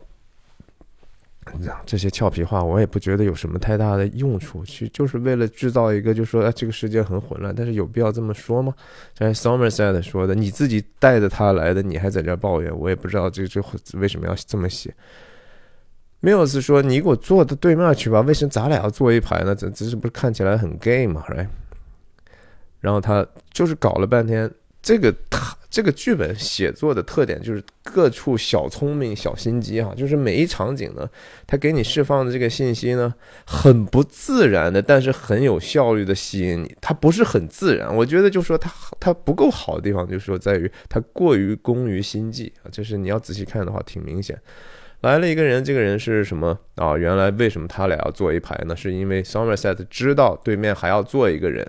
这些俏皮话我也不觉得有什么太大的用处，其实就是为了制造一个，就说这个世界很混乱，但是有必要这么说吗？像 Somerset 说的，你自己带着他来的，你还在这抱怨，我也不知道这这为什么要这么写。Mills 说，你给我坐到对面去吧，为什么咱俩要坐一排呢？这这不是看起来很 gay 嘛？Right？然后他就是搞了半天。这个他这个剧本写作的特点就是各处小聪明、小心机哈，就是每一场景呢，它给你释放的这个信息呢，很不自然的，但是很有效率的吸引你。它不是很自然，我觉得就说它它不够好的地方，就是说在于它过于工于心计啊。就是你要仔细看的话，挺明显。来了一个人，这个人是什么啊？原来为什么他俩要坐一排呢？是因为 Somerset 知道对面还要坐一个人。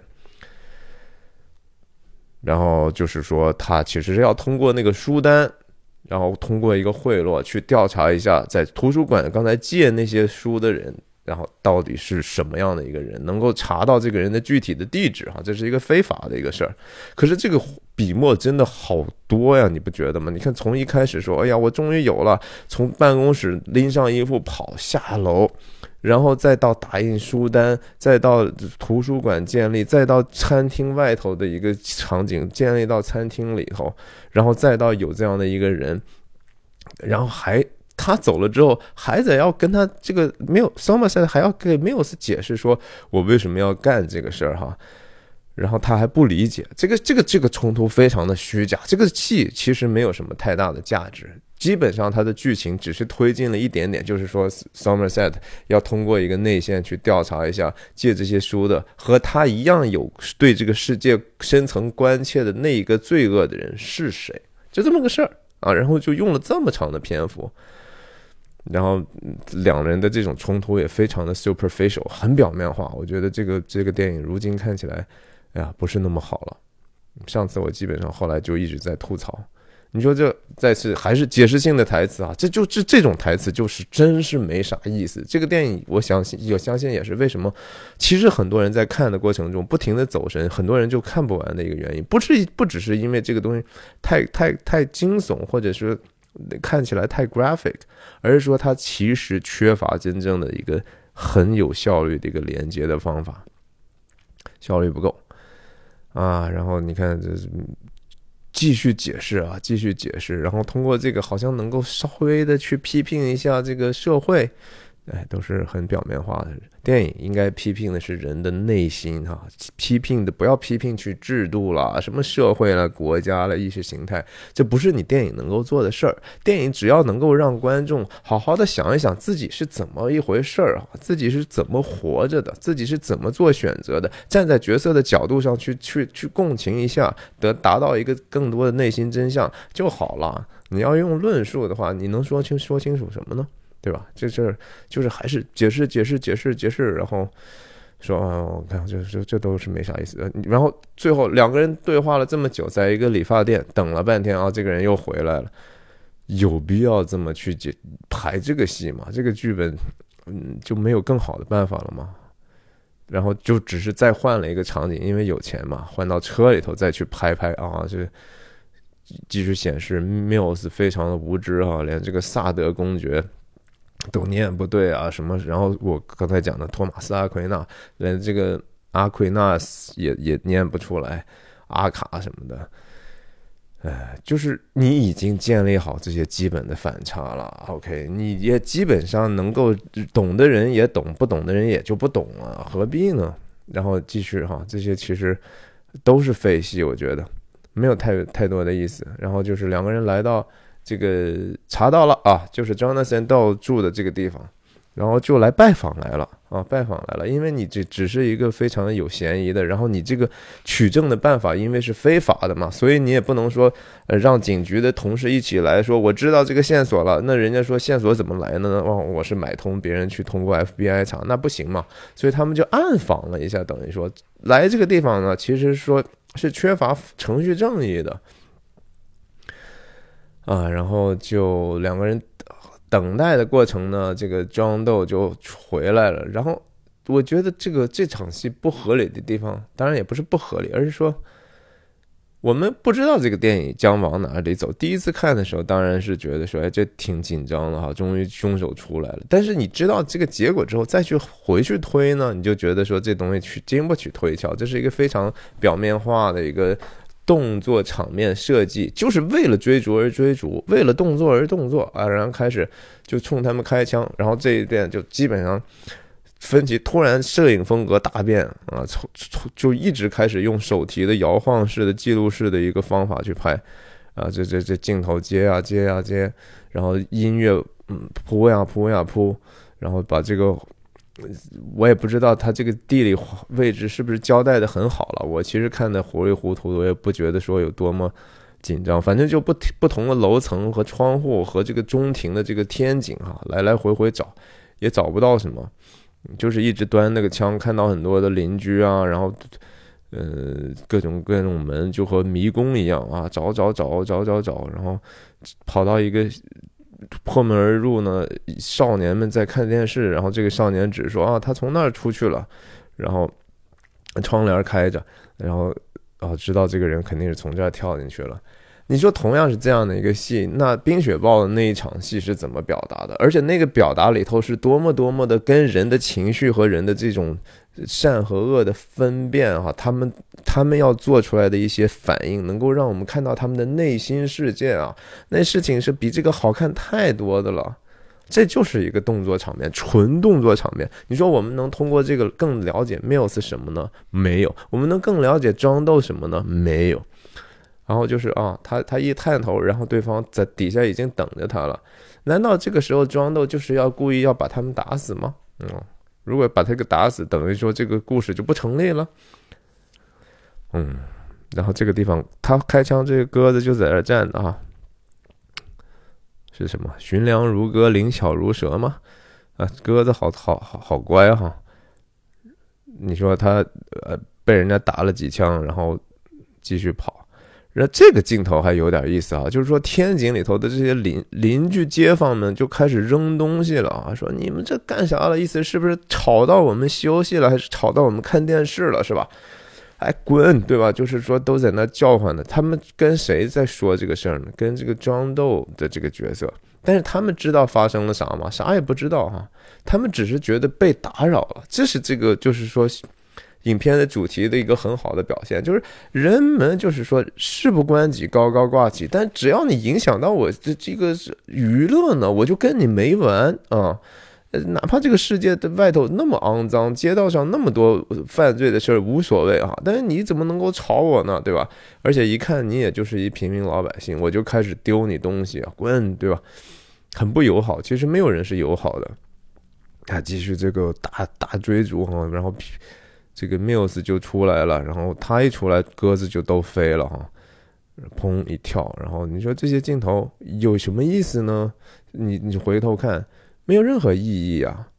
然后就是说，他其实是要通过那个书单，然后通过一个贿赂去调查一下，在图书馆刚才借那些书的人，然后到底是什么样的一个人，能够查到这个人的具体的地址哈，这是一个非法的一个事儿。可是这个笔墨真的好多呀，你不觉得吗？你看从一开始说，哎呀，我终于有了，从办公室拎上衣服跑下楼。然后再到打印书单，再到图书馆建立，再到餐厅外头的一个场景建立到餐厅里头，然后再到有这样的一个人，然后还他走了之后，还得要跟他这个没有 Somerset 还要给 Mills 解释说，我为什么要干这个事儿哈，然后他还不理解这个这个这个冲突非常的虚假，这个戏其实没有什么太大的价值。基本上，它的剧情只是推进了一点点，就是说，Somerset 要通过一个内线去调查一下借这些书的和他一样有对这个世界深层关切的那一个罪恶的人是谁，就这么个事儿啊。然后就用了这么长的篇幅，然后两人的这种冲突也非常的 superficial，很表面化。我觉得这个这个电影如今看起来，哎呀，不是那么好了。上次我基本上后来就一直在吐槽。你说这再次还是解释性的台词啊？这就这这种台词就是真是没啥意思。这个电影我相信，我相信也是为什么，其实很多人在看的过程中不停的走神，很多人就看不完的一个原因，不是不只是因为这个东西太太太惊悚，或者是看起来太 graphic，而是说它其实缺乏真正的一个很有效率的一个连接的方法，效率不够啊。然后你看这。继续解释啊，继续解释，然后通过这个好像能够稍微的去批评一下这个社会。哎，都是很表面化的。电影应该批评的是人的内心，哈，批评的不要批评去制度了，什么社会了、国家了、意识形态，这不是你电影能够做的事儿。电影只要能够让观众好好的想一想自己是怎么一回事儿啊，自己是怎么活着的，自己是怎么做选择的，站在角色的角度上去去去共情一下，得达到一个更多的内心真相就好了。你要用论述的话，你能说清说清楚什么呢？对吧？这这就是还是解释解释解释解释，然后说啊，我看这这这都是没啥意思。然后最后两个人对话了这么久，在一个理发店等了半天啊，这个人又回来了，有必要这么去解排这个戏吗？这个剧本嗯就没有更好的办法了吗？然后就只是再换了一个场景，因为有钱嘛，换到车里头再去拍拍啊，这继续显示 Mills 非常的无知啊，连这个萨德公爵。都念不对啊，什么？然后我刚才讲的托马斯阿奎那，连这个阿奎那斯也也念不出来，阿卡什么的，哎，就是你已经建立好这些基本的反差了，OK，你也基本上能够懂的人也懂，不懂的人也就不懂了，何必呢？然后继续哈，这些其实都是废戏，我觉得没有太太多的意思。然后就是两个人来到这个查到了啊，就是 Jonathan 到住的这个地方。然后就来拜访来了啊，拜访来了，因为你这只是一个非常有嫌疑的，然后你这个取证的办法因为是非法的嘛，所以你也不能说呃让警局的同事一起来说我知道这个线索了，那人家说线索怎么来的呢？哦，我是买通别人去通过 FBI 查，那不行嘛，所以他们就暗访了一下，等于说来这个地方呢，其实说是缺乏程序正义的啊，然后就两个人。等待的过程呢，这个庄豆就回来了。然后我觉得这个这场戏不合理的地方，当然也不是不合理，而是说我们不知道这个电影将往哪里走。第一次看的时候，当然是觉得说，哎，这挺紧张的哈，终于凶手出来了。但是你知道这个结果之后，再去回去推呢，你就觉得说这东西去经不起推敲，这是一个非常表面化的一个。动作场面设计就是为了追逐而追逐，为了动作而动作啊！然后开始就冲他们开枪，然后这一遍就基本上分歧突然摄影风格大变啊，从从就一直开始用手提的摇晃式的记录式的一个方法去拍啊，这这这镜头接啊接啊接，然后音乐嗯扑呀扑呀扑，然后把这个。我也不知道他这个地理位置是不是交代的很好了。我其实看的糊里糊涂的，我也不觉得说有多么紧张。反正就不不同的楼层和窗户和这个中庭的这个天井啊，来来回回找，也找不到什么，就是一直端那个枪，看到很多的邻居啊，然后呃各种各种门就和迷宫一样啊，找找找找找找，然后跑到一个。破门而入呢，少年们在看电视，然后这个少年只说啊，他从那儿出去了，然后窗帘开着，然后啊，知道这个人肯定是从这儿跳进去了。你说同样是这样的一个戏，那冰雪暴的那一场戏是怎么表达的？而且那个表达里头是多么多么的跟人的情绪和人的这种。善和恶的分辨，哈，他们他们要做出来的一些反应，能够让我们看到他们的内心世界啊，那事情是比这个好看太多的了。这就是一个动作场面，纯动作场面。你说我们能通过这个更了解 Mills 什么呢？没有。我们能更了解庄豆什么呢？没有。然后就是啊，他他一探头，然后对方在底下已经等着他了。难道这个时候庄豆就是要故意要把他们打死吗？嗯。如果把他给打死，等于说这个故事就不成立了。嗯，然后这个地方他开枪，这个鸽子就在这站着啊。是什么？寻良如歌，灵巧如蛇吗？啊，鸽子好好好好乖哈。你说他呃被人家打了几枪，然后继续跑。那这个镜头还有点意思啊，就是说天井里头的这些邻邻居街坊们就开始扔东西了啊，说你们这干啥了？意思是不是吵到我们休息了，还是吵到我们看电视了，是吧？哎，滚，对吧？就是说都在那叫唤呢。他们跟谁在说这个事儿呢？跟这个庄豆的这个角色。但是他们知道发生了啥吗？啥也不知道哈。他们只是觉得被打扰了。这是这个，就是说。影片的主题的一个很好的表现，就是人们就是说事不关己高高挂起，但只要你影响到我这这个娱乐呢，我就跟你没完啊！哪怕这个世界的外头那么肮脏，街道上那么多犯罪的事儿无所谓啊，但是你怎么能够吵我呢？对吧？而且一看你也就是一平民老百姓，我就开始丢你东西啊，滚，对吧？很不友好，其实没有人是友好的。他继续这个大大追逐哈，然后。这个 Mills 就出来了，然后他一出来，鸽子就都飞了哈，砰一跳，然后你说这些镜头有什么意思呢？你你回头看，没有任何意义啊。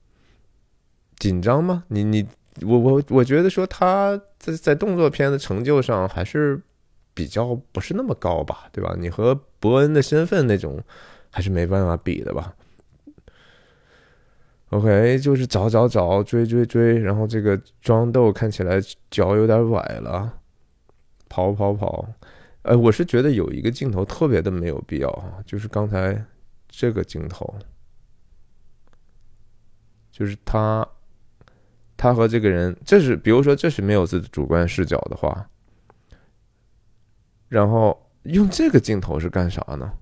紧张吗？你你我我我觉得说他在在动作片的成就上还是比较不是那么高吧，对吧？你和伯恩的身份那种还是没办法比的吧。OK，就是找找找，追追追，然后这个装豆看起来脚有点崴了，跑跑跑，呃，我是觉得有一个镜头特别的没有必要哈，就是刚才这个镜头，就是他，他和这个人，这是比如说这是没有自主观视角的话，然后用这个镜头是干啥呢？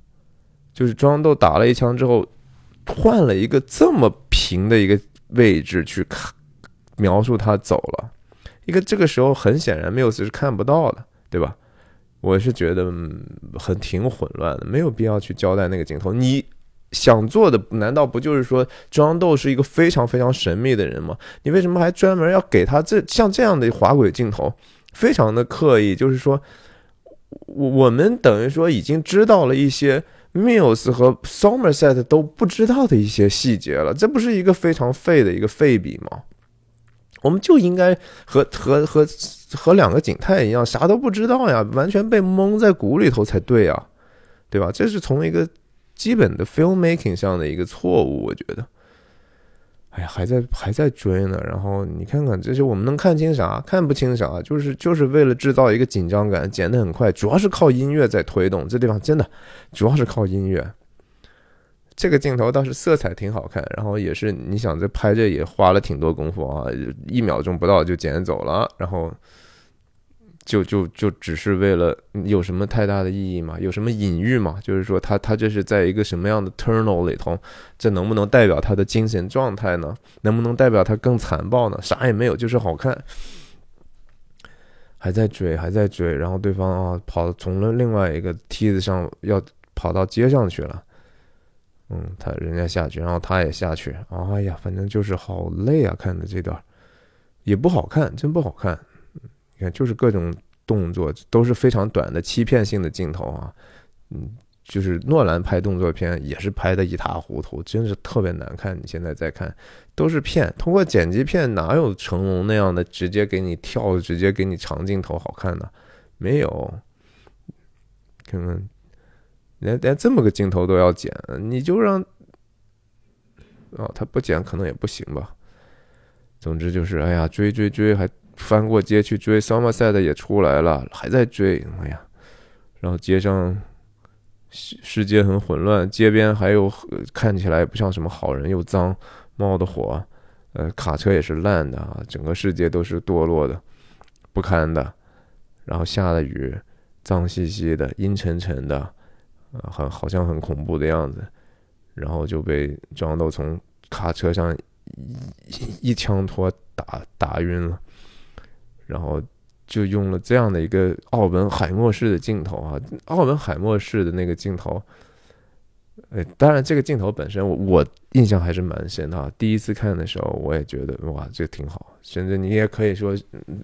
就是庄豆打了一枪之后，换了一个这么平的一个位置去看，描述他走了。一个这个时候很显然缪斯是看不到的，对吧？我是觉得很挺混乱的，没有必要去交代那个镜头。你想做的难道不就是说庄豆是一个非常非常神秘的人吗？你为什么还专门要给他这像这样的滑轨镜头？非常的刻意，就是说，我我们等于说已经知道了一些 Mills 和 Somerset 都不知道的一些细节了，这不是一个非常废的一个废笔吗？我们就应该和和和和两个景泰一样，啥都不知道呀，完全被蒙在鼓里头才对啊，对吧？这是从一个基本的 filmmaking 上的一个错误，我觉得。哎呀，还在还在追呢，然后你看看，这些我们能看清啥？看不清啥？就是就是为了制造一个紧张感，剪得很快，主要是靠音乐在推动。这地方真的主要是靠音乐。这个镜头倒是色彩挺好看，然后也是你想这拍着也花了挺多功夫啊，一秒钟不到就剪走了，然后。就就就只是为了有什么太大的意义吗？有什么隐喻吗？就是说他他这是在一个什么样的 tunnel 里头？这能不能代表他的精神状态呢？能不能代表他更残暴呢？啥也没有，就是好看。还在追，还在追，然后对方啊跑从了另外一个梯子上要跑到街上去了。嗯，他人家下去，然后他也下去。哎呀，反正就是好累啊！看的这段也不好看，真不好看。看，就是各种动作都是非常短的欺骗性的镜头啊，嗯，就是诺兰拍动作片也是拍的一塌糊涂，真是特别难看。你现在再看，都是骗。通过剪辑片哪有成龙那样的直接给你跳，直接给你长镜头好看呢？没有，看看，连连这么个镜头都要剪，你就让，哦，他不剪可能也不行吧。总之就是，哎呀，追追追还。翻过街去追，Somerset 也出来了，还在追。哎呀，然后街上世世界很混乱，街边还有看起来不像什么好人，又脏，冒的火，呃，卡车也是烂的啊，整个世界都是堕落的，不堪的。然后下了雨，脏兮兮的，阴沉沉的，啊，很好像很恐怖的样子。然后就被撞到从卡车上一一枪托打打晕了。然后就用了这样的一个奥本海默式的镜头啊，奥本海默式的那个镜头，呃，当然这个镜头本身我我印象还是蛮深的啊。第一次看的时候，我也觉得哇，这挺好。甚至你也可以说，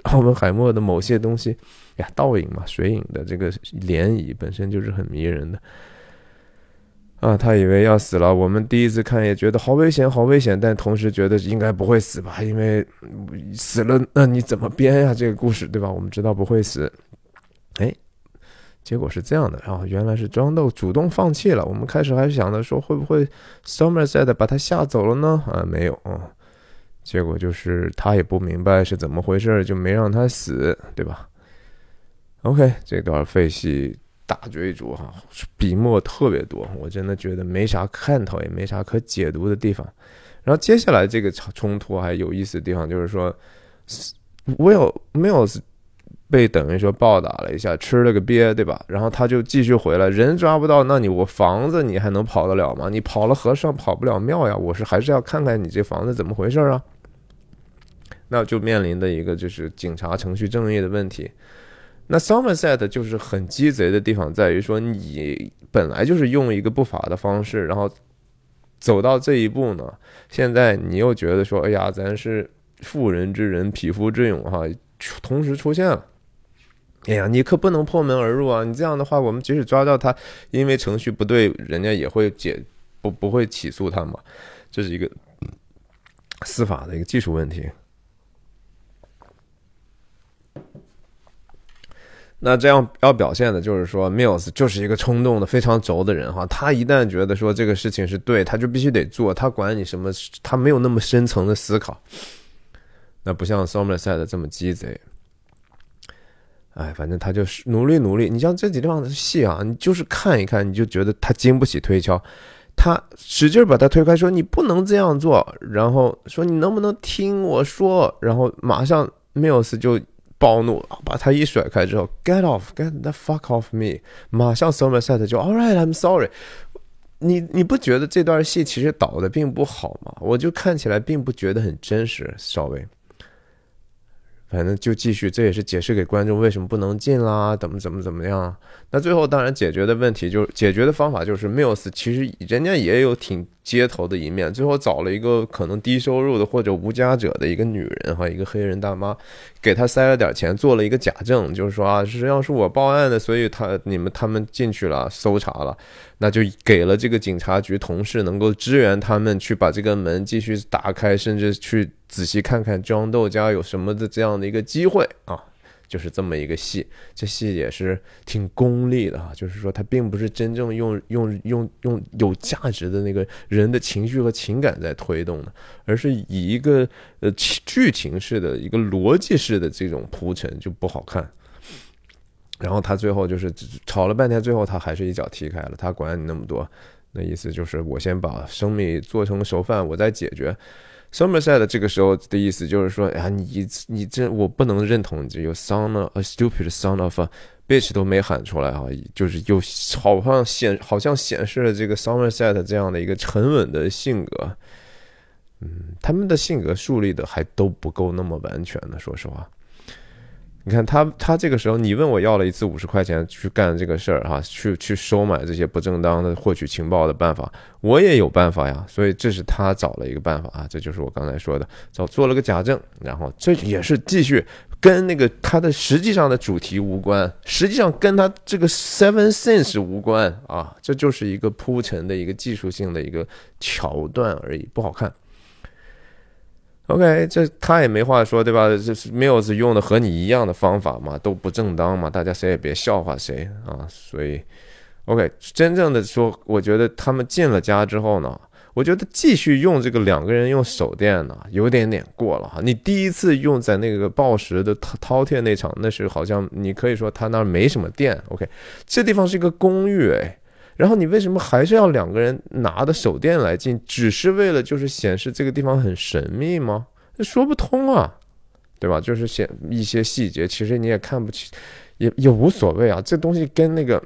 奥本海默的某些东西，呀，倒影嘛，水影的这个涟漪本身就是很迷人的。啊，他以为要死了。我们第一次看也觉得好危险，好危险，但同时觉得应该不会死吧？因为死了，那你怎么编呀？这个故事，对吧？我们知道不会死。哎，结果是这样的啊，原来是庄豆主动放弃了。我们开始还想着说会不会 Somerset 把他吓走了呢？啊，没有啊。结果就是他也不明白是怎么回事，就没让他死，对吧？OK，这段废戏。大追逐哈，笔墨特别多，我真的觉得没啥看头，也没啥可解读的地方。然后接下来这个冲突还有意思的地方就是说，Will Mills 被等于说暴打了一下，吃了个鳖，对吧？然后他就继续回来，人抓不到，那你我房子你还能跑得了吗？你跑了和尚跑不了庙呀！我是还是要看看你这房子怎么回事啊？那就面临的一个就是警察程序正义的问题。那 Somerset 就是很鸡贼的地方，在于说你本来就是用一个不法的方式，然后走到这一步呢，现在你又觉得说，哎呀，咱是妇人之仁，匹夫之勇，哈，同时出现了，哎呀，你可不能破门而入啊！你这样的话，我们即使抓到他，因为程序不对，人家也会解不不会起诉他嘛，这是一个司法的一个技术问题。那这样要表现的就是说，Mills 就是一个冲动的、非常轴的人哈。他一旦觉得说这个事情是对，他就必须得做，他管你什么，他没有那么深层的思考。那不像 Somerset 这么鸡贼。哎，反正他就是努力努力。你像这几地方的戏啊，你就是看一看，你就觉得他经不起推敲。他使劲把他推开，说你不能这样做，然后说你能不能听我说，然后马上 Mills 就。暴怒，把他一甩开之后，get off，get the fuck off me，马上 Somerset 就 all right，I'm sorry。你你不觉得这段戏其实导的并不好吗？我就看起来并不觉得很真实，稍微。反正就继续，这也是解释给观众为什么不能进啦，怎么怎么怎么样。那最后当然解决的问题，就是解决的方法就是 Mills 其实人家也有挺街头的一面，最后找了一个可能低收入的或者无家者的一个女人哈，一个黑人大妈，给他塞了点钱，做了一个假证，就是说啊，实际上是我报案的，所以他你们他们进去了搜查了，那就给了这个警察局同事能够支援他们去把这个门继续打开，甚至去仔细看看庄豆家有什么的这样的一个机会啊。就是这么一个戏，这戏也是挺功利的哈，就是说它并不是真正用用用用有价值的那个人的情绪和情感在推动的，而是以一个呃剧情式的一个逻辑式的这种铺陈就不好看。然后他最后就是吵了半天，最后他还是一脚踢开了，他管你那么多，那意思就是我先把生米做成熟饭，我再解决。Somerset 这个时候的意思就是说，哎呀，你你这我不能认同，这有 son a stupid son of a bitch 都没喊出来啊，就是有好像显好像显示了这个 Somerset 这样的一个沉稳的性格，嗯，他们的性格树立的还都不够那么完全的，说实话。你看他，他这个时候，你问我要了一次五十块钱去干这个事儿哈，去去收买这些不正当的获取情报的办法，我也有办法呀。所以这是他找了一个办法啊，这就是我刚才说的，找做了个假证，然后这也是继续跟那个他的实际上的主题无关，实际上跟他这个 Seven Sense 无关啊，这就是一个铺陈的一个技术性的一个桥段而已，不好看。OK，这他也没话说，对吧？这是 Mills 用的和你一样的方法嘛，都不正当嘛，大家谁也别笑话谁啊。所以，OK，真正的说，我觉得他们进了家之后呢，我觉得继续用这个两个人用手电呢，有点点过了哈。你第一次用在那个暴食的饕餮那场，那是好像你可以说他那儿没什么电。OK，这地方是一个公寓哎。然后你为什么还是要两个人拿的手电来进？只是为了就是显示这个地方很神秘吗？这说不通啊，对吧？就是显一些细节，其实你也看不清，也也无所谓啊。这东西跟那个，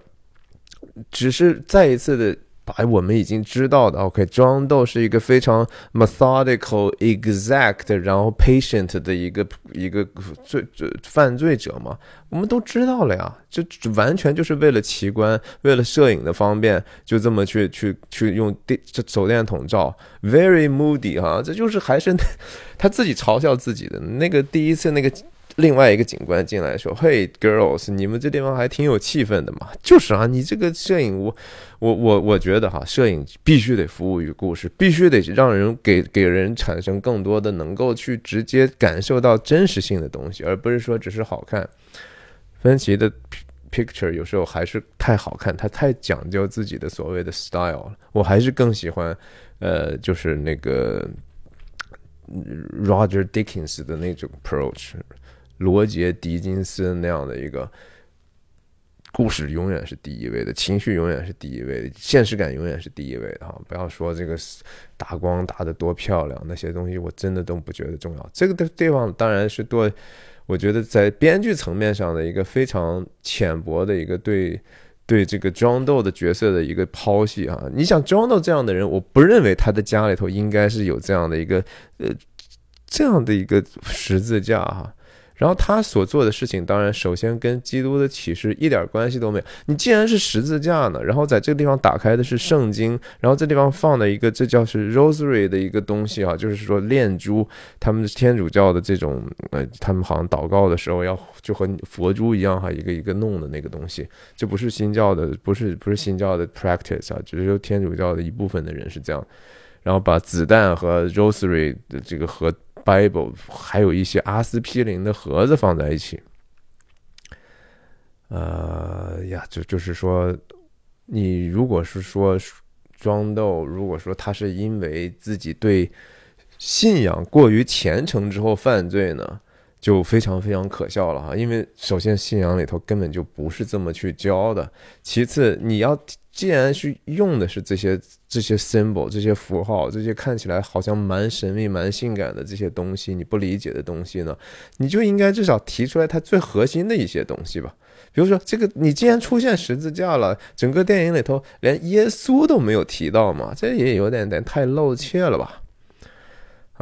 只是再一次的。把我们已经知道的，OK，庄豆是一个非常 methodical、exact，然后 patient 的一个一个罪罪犯罪者嘛，我们都知道了呀，这完全就是为了奇观，为了摄影的方便，就这么去去去用电这手电筒照，very moody 哈，这就是还是 他自己嘲笑自己的那个第一次那个。另外一个警官进来说：“嘿，girls，你们这地方还挺有气氛的嘛？就是啊，你这个摄影，我，我，我，我觉得哈，摄影必须得服务于故事，必须得让人给给人产生更多的能够去直接感受到真实性的东西，而不是说只是好看。芬奇的 picture 有时候还是太好看，他太讲究自己的所谓的 style 了。我还是更喜欢，呃，就是那个 Roger Dickens 的那种 approach。”罗杰·狄金斯那样的一个故事，永远是第一位的，情绪永远是第一位的，现实感永远是第一位的哈！不要说这个打光打的多漂亮，那些东西我真的都不觉得重要。这个的地方当然是多，我觉得在编剧层面上的一个非常浅薄的一个对对这个庄豆的角色的一个剖析哈。你想庄豆这样的人，我不认为他的家里头应该是有这样的一个呃这样的一个十字架哈。然后他所做的事情，当然首先跟基督的启示一点关系都没有。你既然是十字架呢，然后在这个地方打开的是圣经，然后这地方放的一个这叫是 rosary 的一个东西啊，就是说念珠，他们天主教的这种呃，他们好像祷告的时候要就和佛珠一样哈，一个一个弄的那个东西，这不是新教的，不是不是新教的 practice 啊，只是天主教的一部分的人是这样。然后把子弹和 rosary 的这个和 Bible 还有一些阿司匹林的盒子放在一起，呃呀，就就是说，你如果是说装豆，如果说他是因为自己对信仰过于虔诚之后犯罪呢，就非常非常可笑了哈。因为首先信仰里头根本就不是这么去教的，其次你要既然是用的是这些这些 symbol 这些符号，这些看起来好像蛮神秘、蛮性感的这些东西，你不理解的东西呢，你就应该至少提出来它最核心的一些东西吧。比如说，这个你既然出现十字架了，整个电影里头连耶稣都没有提到嘛，这也有点点太露怯了吧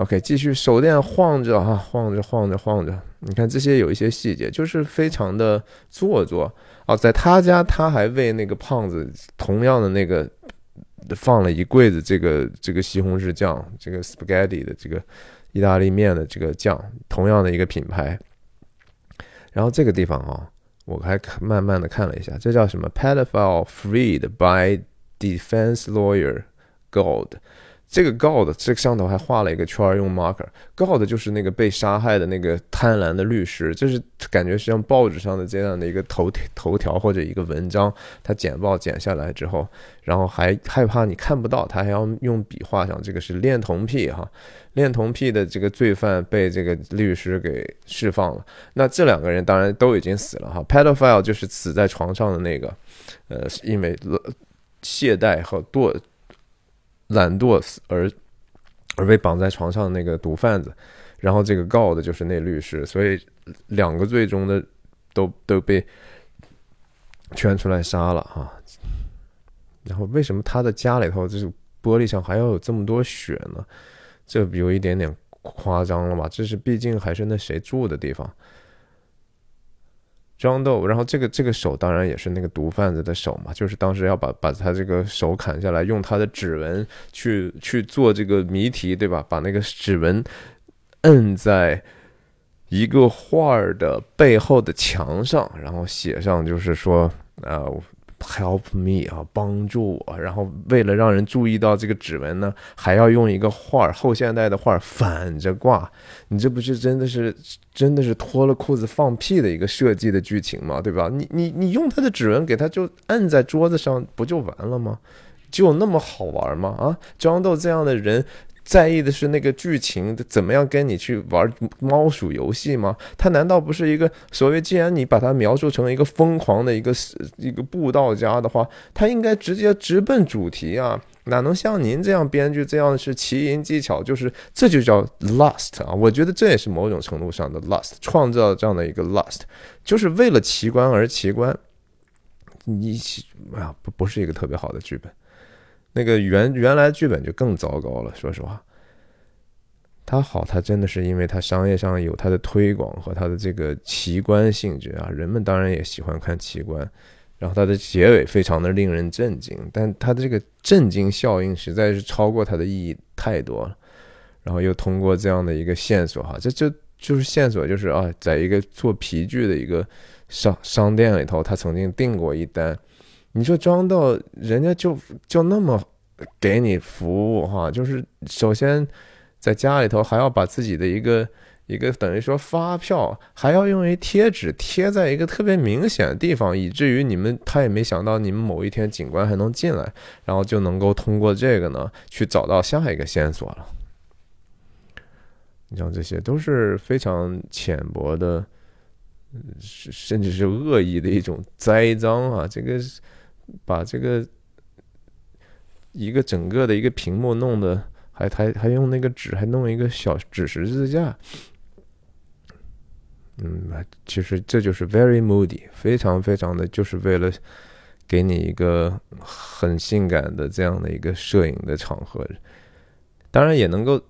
？OK，继续手电晃着哈，晃着晃着晃着，你看这些有一些细节，就是非常的做作哦。在他家，他还为那个胖子同样的那个放了一柜子这个这个西红柿酱，这个 spaghetti 的这个意大利面的这个酱，同样的一个品牌。然后这个地方啊。我还慢慢的看了一下，这叫什么？Pedophile freed by defense lawyer Gold。这个 God 这个上头还画了一个圈，用 marker。God 就是那个被杀害的那个贪婪的律师，就是感觉像报纸上的这样的一个头头条或者一个文章，他剪报剪下来之后，然后还害怕你看不到，他还要用笔画上，这个是恋童癖哈。恋童癖的这个罪犯被这个律师给释放了。那这两个人当然都已经死了哈。Pedophile 就是死在床上的那个，呃，因为懈怠和惰懒惰死而而被绑在床上那个毒贩子。然后这个告的就是那律师，所以两个最终的都都被圈出来杀了哈。然后为什么他的家里头就是玻璃上还要有这么多血呢？这有一点点夸张了吧？这是毕竟还是那谁住的地方。装豆，然后这个这个手当然也是那个毒贩子的手嘛，就是当时要把把他这个手砍下来，用他的指纹去去做这个谜题，对吧？把那个指纹摁在一个画儿的背后的墙上，然后写上就是说啊。Help me 啊，帮助我！然后为了让人注意到这个指纹呢，还要用一个画儿后现代的画儿反着挂。你这不是真的是真的是脱了裤子放屁的一个设计的剧情吗？对吧？你你你用他的指纹给他就摁在桌子上，不就完了吗？就那么好玩吗？啊，张豆这样的人。在意的是那个剧情怎么样跟你去玩猫鼠游戏吗？他难道不是一个所谓？既然你把它描述成一个疯狂的一个一个布道家的话，他应该直接直奔主题啊！哪能像您这样编剧这样是奇淫技巧？就是这就叫 lust 啊！我觉得这也是某种程度上的 lust，创造这样的一个 lust，就是为了奇观而奇观。你啊，不不是一个特别好的剧本。那个原原来剧本就更糟糕了，说实话。它好，它真的是因为它商业上有它的推广和它的这个奇观性质啊，人们当然也喜欢看奇观。然后它的结尾非常的令人震惊，但它的这个震惊效应实在是超过它的意义太多了。然后又通过这样的一个线索哈，这这就是线索，就是啊，在一个做皮具的一个商商店里头，他曾经订过一单。你说装到人家就就那么给你服务哈，就是首先在家里头还要把自己的一个一个等于说发票还要用于贴纸贴在一个特别明显的地方，以至于你们他也没想到你们某一天警官还能进来，然后就能够通过这个呢去找到下一个线索了。你像这些都是非常浅薄的，甚至是恶意的一种栽赃啊，这个。把这个一个整个的一个屏幕弄得还还还用那个纸还弄一个小纸十字架，嗯，其实这就是 very moody，非常非常的就是为了给你一个很性感的这样的一个摄影的场合，当然也能够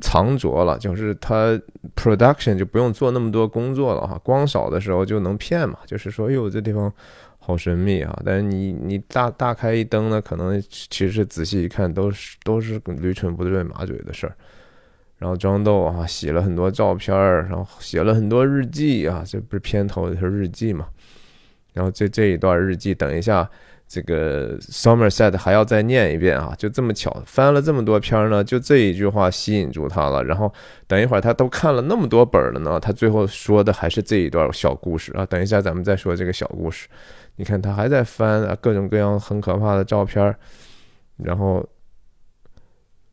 藏拙了，就是它 production 就不用做那么多工作了哈，光少的时候就能骗嘛，就是说哟这地方。好神秘啊！但是你你大大开一灯呢，可能其实仔细一看都是都是驴唇不对马嘴的事儿。然后张豆啊写了很多照片儿，然后写了很多日记啊，这不是片头是日记嘛？然后这这一段日记，等一下这个 Somerset 还要再念一遍啊！就这么巧，翻了这么多篇呢，就这一句话吸引住他了。然后等一会儿他都看了那么多本了呢，他最后说的还是这一段小故事啊！等一下咱们再说这个小故事。你看他还在翻啊，各种各样很可怕的照片然后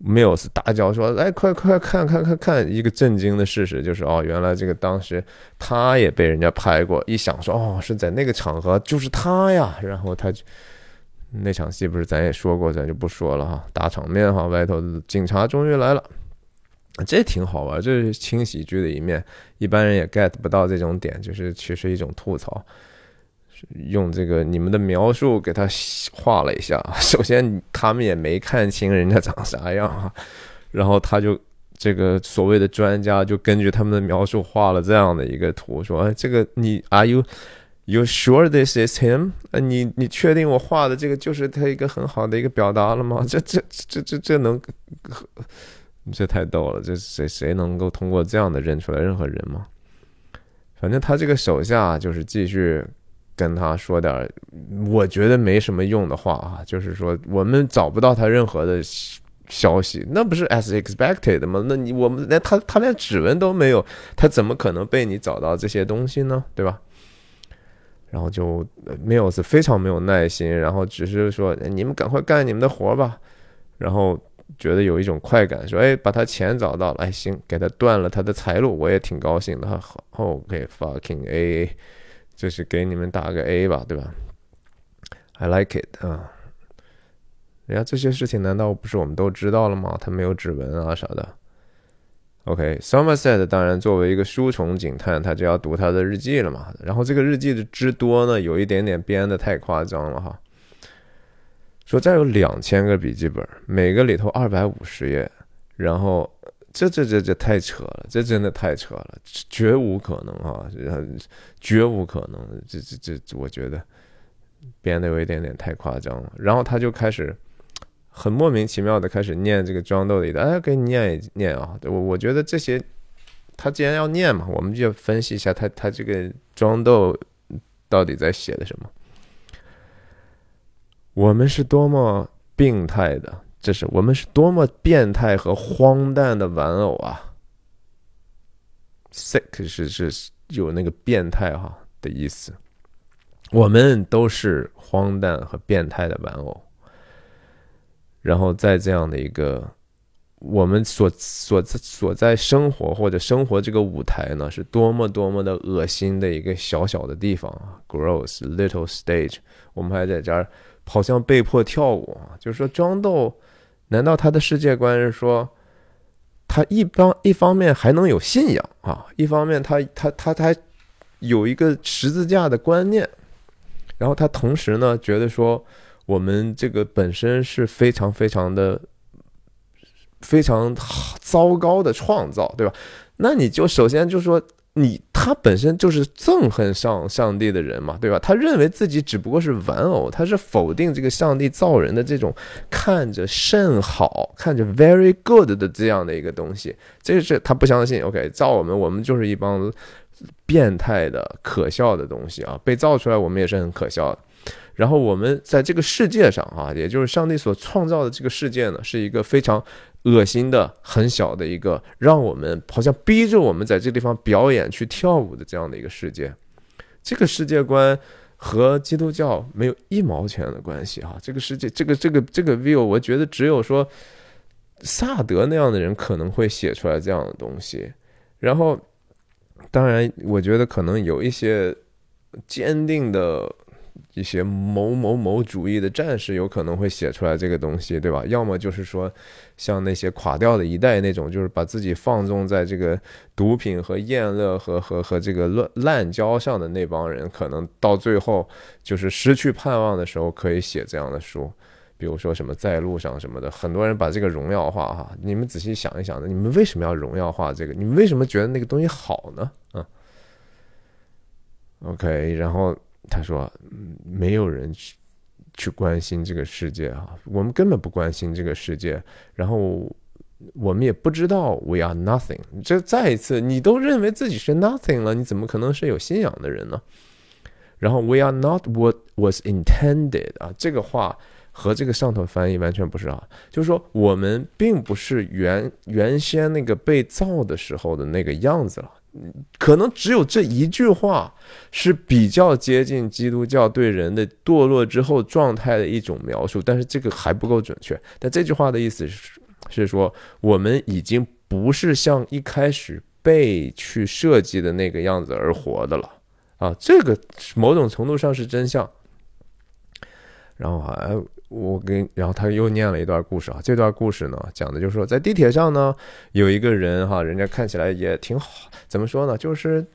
Mills 大叫说：“来，快快看看看看！”一个震惊的事实就是，哦，原来这个当时他也被人家拍过。一想说，哦，是在那个场合，就是他呀。然后他就那场戏不是咱也说过，咱就不说了哈。大场面哈，外头警察终于来了，这挺好玩，这是轻喜剧的一面，一般人也 get 不到这种点，就是其实一种吐槽。用这个你们的描述给他画了一下，首先他们也没看清人家长啥样啊，然后他就这个所谓的专家就根据他们的描述画了这样的一个图，说：“哎，这个你 Are you？” You sure this is him？你你确定我画的这个就是他一个很好的一个表达了吗？这这这这这能，这太逗了！这谁谁能够通过这样的认出来任何人吗？反正他这个手下就是继续跟他说点我觉得没什么用的话啊，就是说我们找不到他任何的消息，那不是 as expected 吗？那你我们连他他连指纹都没有，他怎么可能被你找到这些东西呢？对吧？然后就没有是非常没有耐心，然后只是说你们赶快干你们的活吧，然后觉得有一种快感，说哎把他钱找到了，哎行，给他断了他的财路，我也挺高兴的哈。OK fucking A，就是给你们打个 A 吧，对吧？I like it 啊。人家这些事情难道不是我们都知道了吗？他没有指纹啊啥的。OK，Somerset 当然作为一个书虫警探，他就要读他的日记了嘛。然后这个日记的之多呢，有一点点编的太夸张了哈。说这有两千个笔记本，每个里头二百五十页，然后这这这这太扯了，这真的太扯了，绝无可能啊，绝无可能。这这这，我觉得编的有一点点太夸张了。然后他就开始。很莫名其妙的开始念这个庄豆里的，哎，给你念一念啊！我我觉得这些，他既然要念嘛，我们就分析一下他他这个庄豆到底在写的什么。我们是多么病态的，这是我们是多么变态和荒诞的玩偶啊！sick 是是有那个变态哈的意思，我们都是荒诞和变态的玩偶。然后在这样的一个我们所所所在生活或者生活这个舞台呢，是多么多么的恶心的一个小小的地方啊，gross little stage。我们还在这儿好像被迫跳舞啊，就是说庄豆，难道他的世界观是说，他一方一方面还能有信仰啊，一方面他他他他有一个十字架的观念，然后他同时呢觉得说。我们这个本身是非常非常的非常糟糕的创造，对吧？那你就首先就说你他本身就是憎恨上上帝的人嘛，对吧？他认为自己只不过是玩偶，他是否定这个上帝造人的这种看着甚好、看着 very good 的这样的一个东西，这是他不相信。OK，造我们，我们就是一帮变态的、可笑的东西啊！被造出来，我们也是很可笑的。然后我们在这个世界上啊，也就是上帝所创造的这个世界呢，是一个非常恶心的、很小的一个，让我们好像逼着我们在这地方表演、去跳舞的这样的一个世界。这个世界观和基督教没有一毛钱的关系啊！这个世界，这个这个这个 view，我觉得只有说萨德那样的人可能会写出来这样的东西。然后，当然，我觉得可能有一些坚定的。一些某某某主义的战士有可能会写出来这个东西，对吧？要么就是说，像那些垮掉的一代那种，就是把自己放纵在这个毒品和厌乐和和和这个乱滥交上的那帮人，可能到最后就是失去盼望的时候，可以写这样的书。比如说什么在路上什么的，很多人把这个荣耀化哈。你们仔细想一想，你们为什么要荣耀化这个？你们为什么觉得那个东西好呢？嗯，OK，然后。他说：“嗯没有人去去关心这个世界啊，我们根本不关心这个世界。然后我们也不知道 we are nothing。这再一次，你都认为自己是 nothing 了，你怎么可能是有信仰的人呢？然后 we are not what was intended 啊，这个话和这个上头翻译完全不是啊，就是说我们并不是原原先那个被造的时候的那个样子了。”可能只有这一句话是比较接近基督教对人的堕落之后状态的一种描述，但是这个还不够准确。但这句话的意思是，是说我们已经不是像一开始被去设计的那个样子而活的了啊！这个某种程度上是真相。然后还我跟，然后他又念了一段故事啊。这段故事呢，讲的就是说，在地铁上呢，有一个人哈，人家看起来也挺好，怎么说呢？就是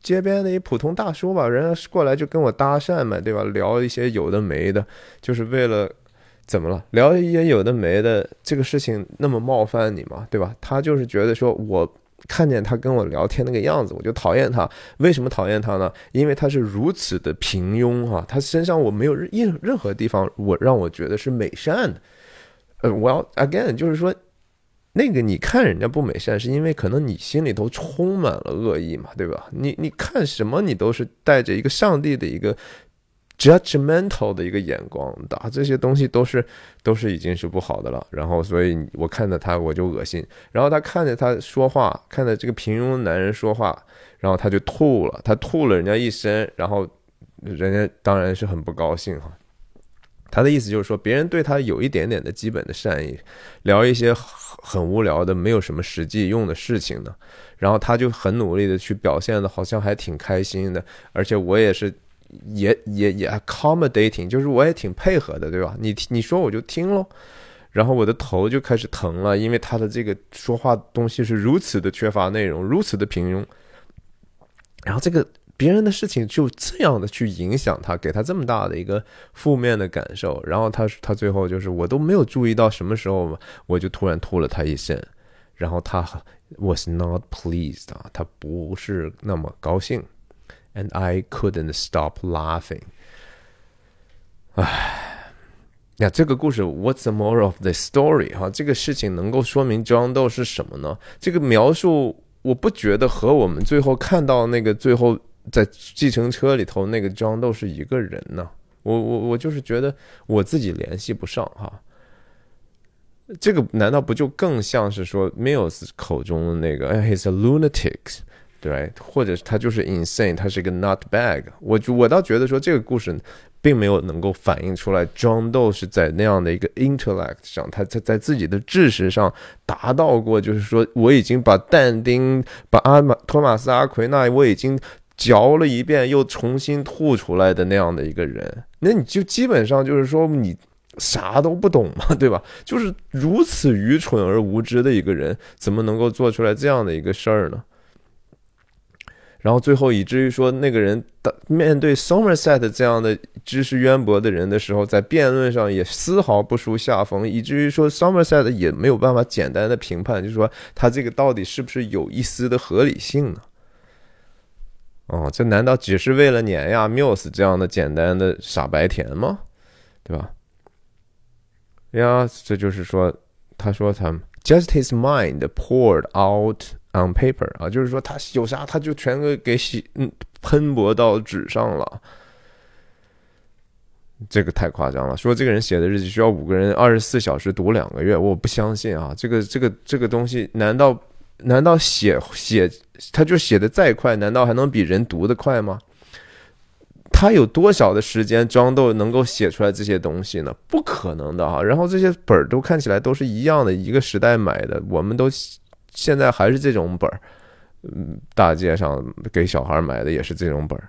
街边的一普通大叔吧，人家过来就跟我搭讪嘛，对吧？聊一些有的没的，就是为了怎么了？聊一些有的没的，这个事情那么冒犯你嘛？对吧？他就是觉得说我。看见他跟我聊天那个样子，我就讨厌他。为什么讨厌他呢？因为他是如此的平庸哈，他身上我没有任任何地方我让我觉得是美善的。呃，我要 again 就是说，那个你看人家不美善，是因为可能你心里头充满了恶意嘛，对吧？你你看什么，你都是带着一个上帝的一个。Judgmental 的一个眼光打这些东西都是都是已经是不好的了。然后，所以我看着他我就恶心。然后他看着他说话，看着这个平庸男人说话，然后他就吐了。他吐了人家一身，然后人家当然是很不高兴哈。他的意思就是说，别人对他有一点点的基本的善意，聊一些很无聊的、没有什么实际用的事情呢，然后他就很努力的去表现的，好像还挺开心的。而且我也是。也也也 accommodating，就是我也挺配合的，对吧？你你说我就听喽，然后我的头就开始疼了，因为他的这个说话东西是如此的缺乏内容，如此的平庸，然后这个别人的事情就这样的去影响他，给他这么大的一个负面的感受，然后他他最后就是我都没有注意到什么时候嘛我就突然吐了他一身，然后他 was not pleased 啊，他不是那么高兴。And I couldn't stop laughing。唉，那这个故事，What's the moral of the story？哈，这个事情能够说明 John Doe 是什么呢？这个描述，我不觉得和我们最后看到那个最后在计程车里头那个 John Doe 是一个人呢。我我我就是觉得我自己联系不上哈。这个难道不就更像是说 Mills 口中的那个哎？He's a lunatic。对，或者他就是 insane，他是一个 not bag。我我倒觉得说这个故事并没有能够反映出来，John Doe 是在那样的一个 intellect 上，他在在自己的知识上达到过，就是说我已经把但丁、把阿马托马斯阿奎那我已经嚼了一遍，又重新吐出来的那样的一个人。那你就基本上就是说你啥都不懂嘛，对吧？就是如此愚蠢而无知的一个人，怎么能够做出来这样的一个事儿呢？然后最后以至于说，那个人的面对 Somerset 这样的知识渊博的人的时候，在辩论上也丝毫不输下风，以至于说 Somerset 也没有办法简单的评判，就是说他这个到底是不是有一丝的合理性呢？哦，这难道只是为了碾压 Mills 这样的简单的傻白甜吗？对吧？呀，这就是说，他说他 just his mind poured out。On paper 啊，就是说他有啥他就全给给写嗯喷薄到纸上了，这个太夸张了。说这个人写的日记需要五个人二十四小时读两个月，我不相信啊！这个这个这个东西，难道难道写写他就写的再快，难道还能比人读的快吗？他有多少的时间装豆能够写出来这些东西呢？不可能的哈！然后这些本儿都看起来都是一样的，一个时代买的，我们都。现在还是这种本儿，嗯，大街上给小孩买的也是这种本儿，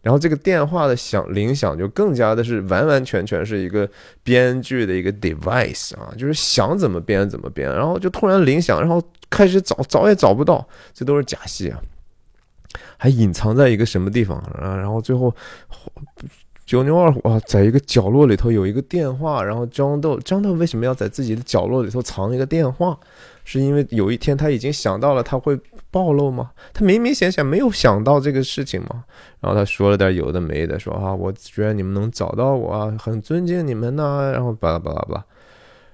然后这个电话的响铃响就更加的是完完全全是一个编剧的一个 device 啊，就是想怎么编怎么编，然后就突然铃响，然后开始找找也找不到，这都是假戏啊，还隐藏在一个什么地方啊，然后最后九牛二虎啊，在一个角落里头有一个电话，然后张豆张豆为什么要在自己的角落里头藏一个电话？是因为有一天他已经想到了他会暴露吗？他明明显显没有想到这个事情嘛。然后他说了点有的没的，说啊，我觉得你们能找到我啊，很尊敬你们呐。然后巴拉巴拉巴拉。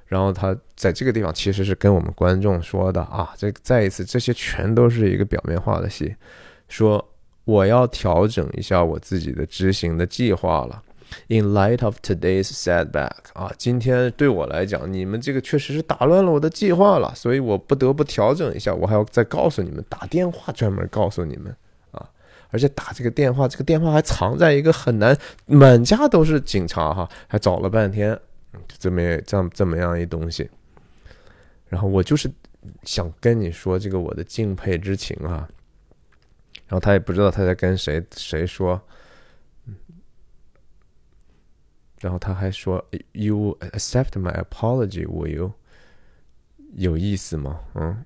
然后他在这个地方其实是跟我们观众说的啊，这再一次，这些全都是一个表面化的戏，说我要调整一下我自己的执行的计划了。In light of today's setback，啊，今天对我来讲，你们这个确实是打乱了我的计划了，所以我不得不调整一下。我还要再告诉你们，打电话专门告诉你们啊，而且打这个电话，这个电话还藏在一个很难，满家都是警察哈，还找了半天，就这么这样这么样一东西。然后我就是想跟你说这个我的敬佩之情啊，然后他也不知道他在跟谁谁说。然后他还说：“You accept my apology, will you？” 有意思吗？嗯，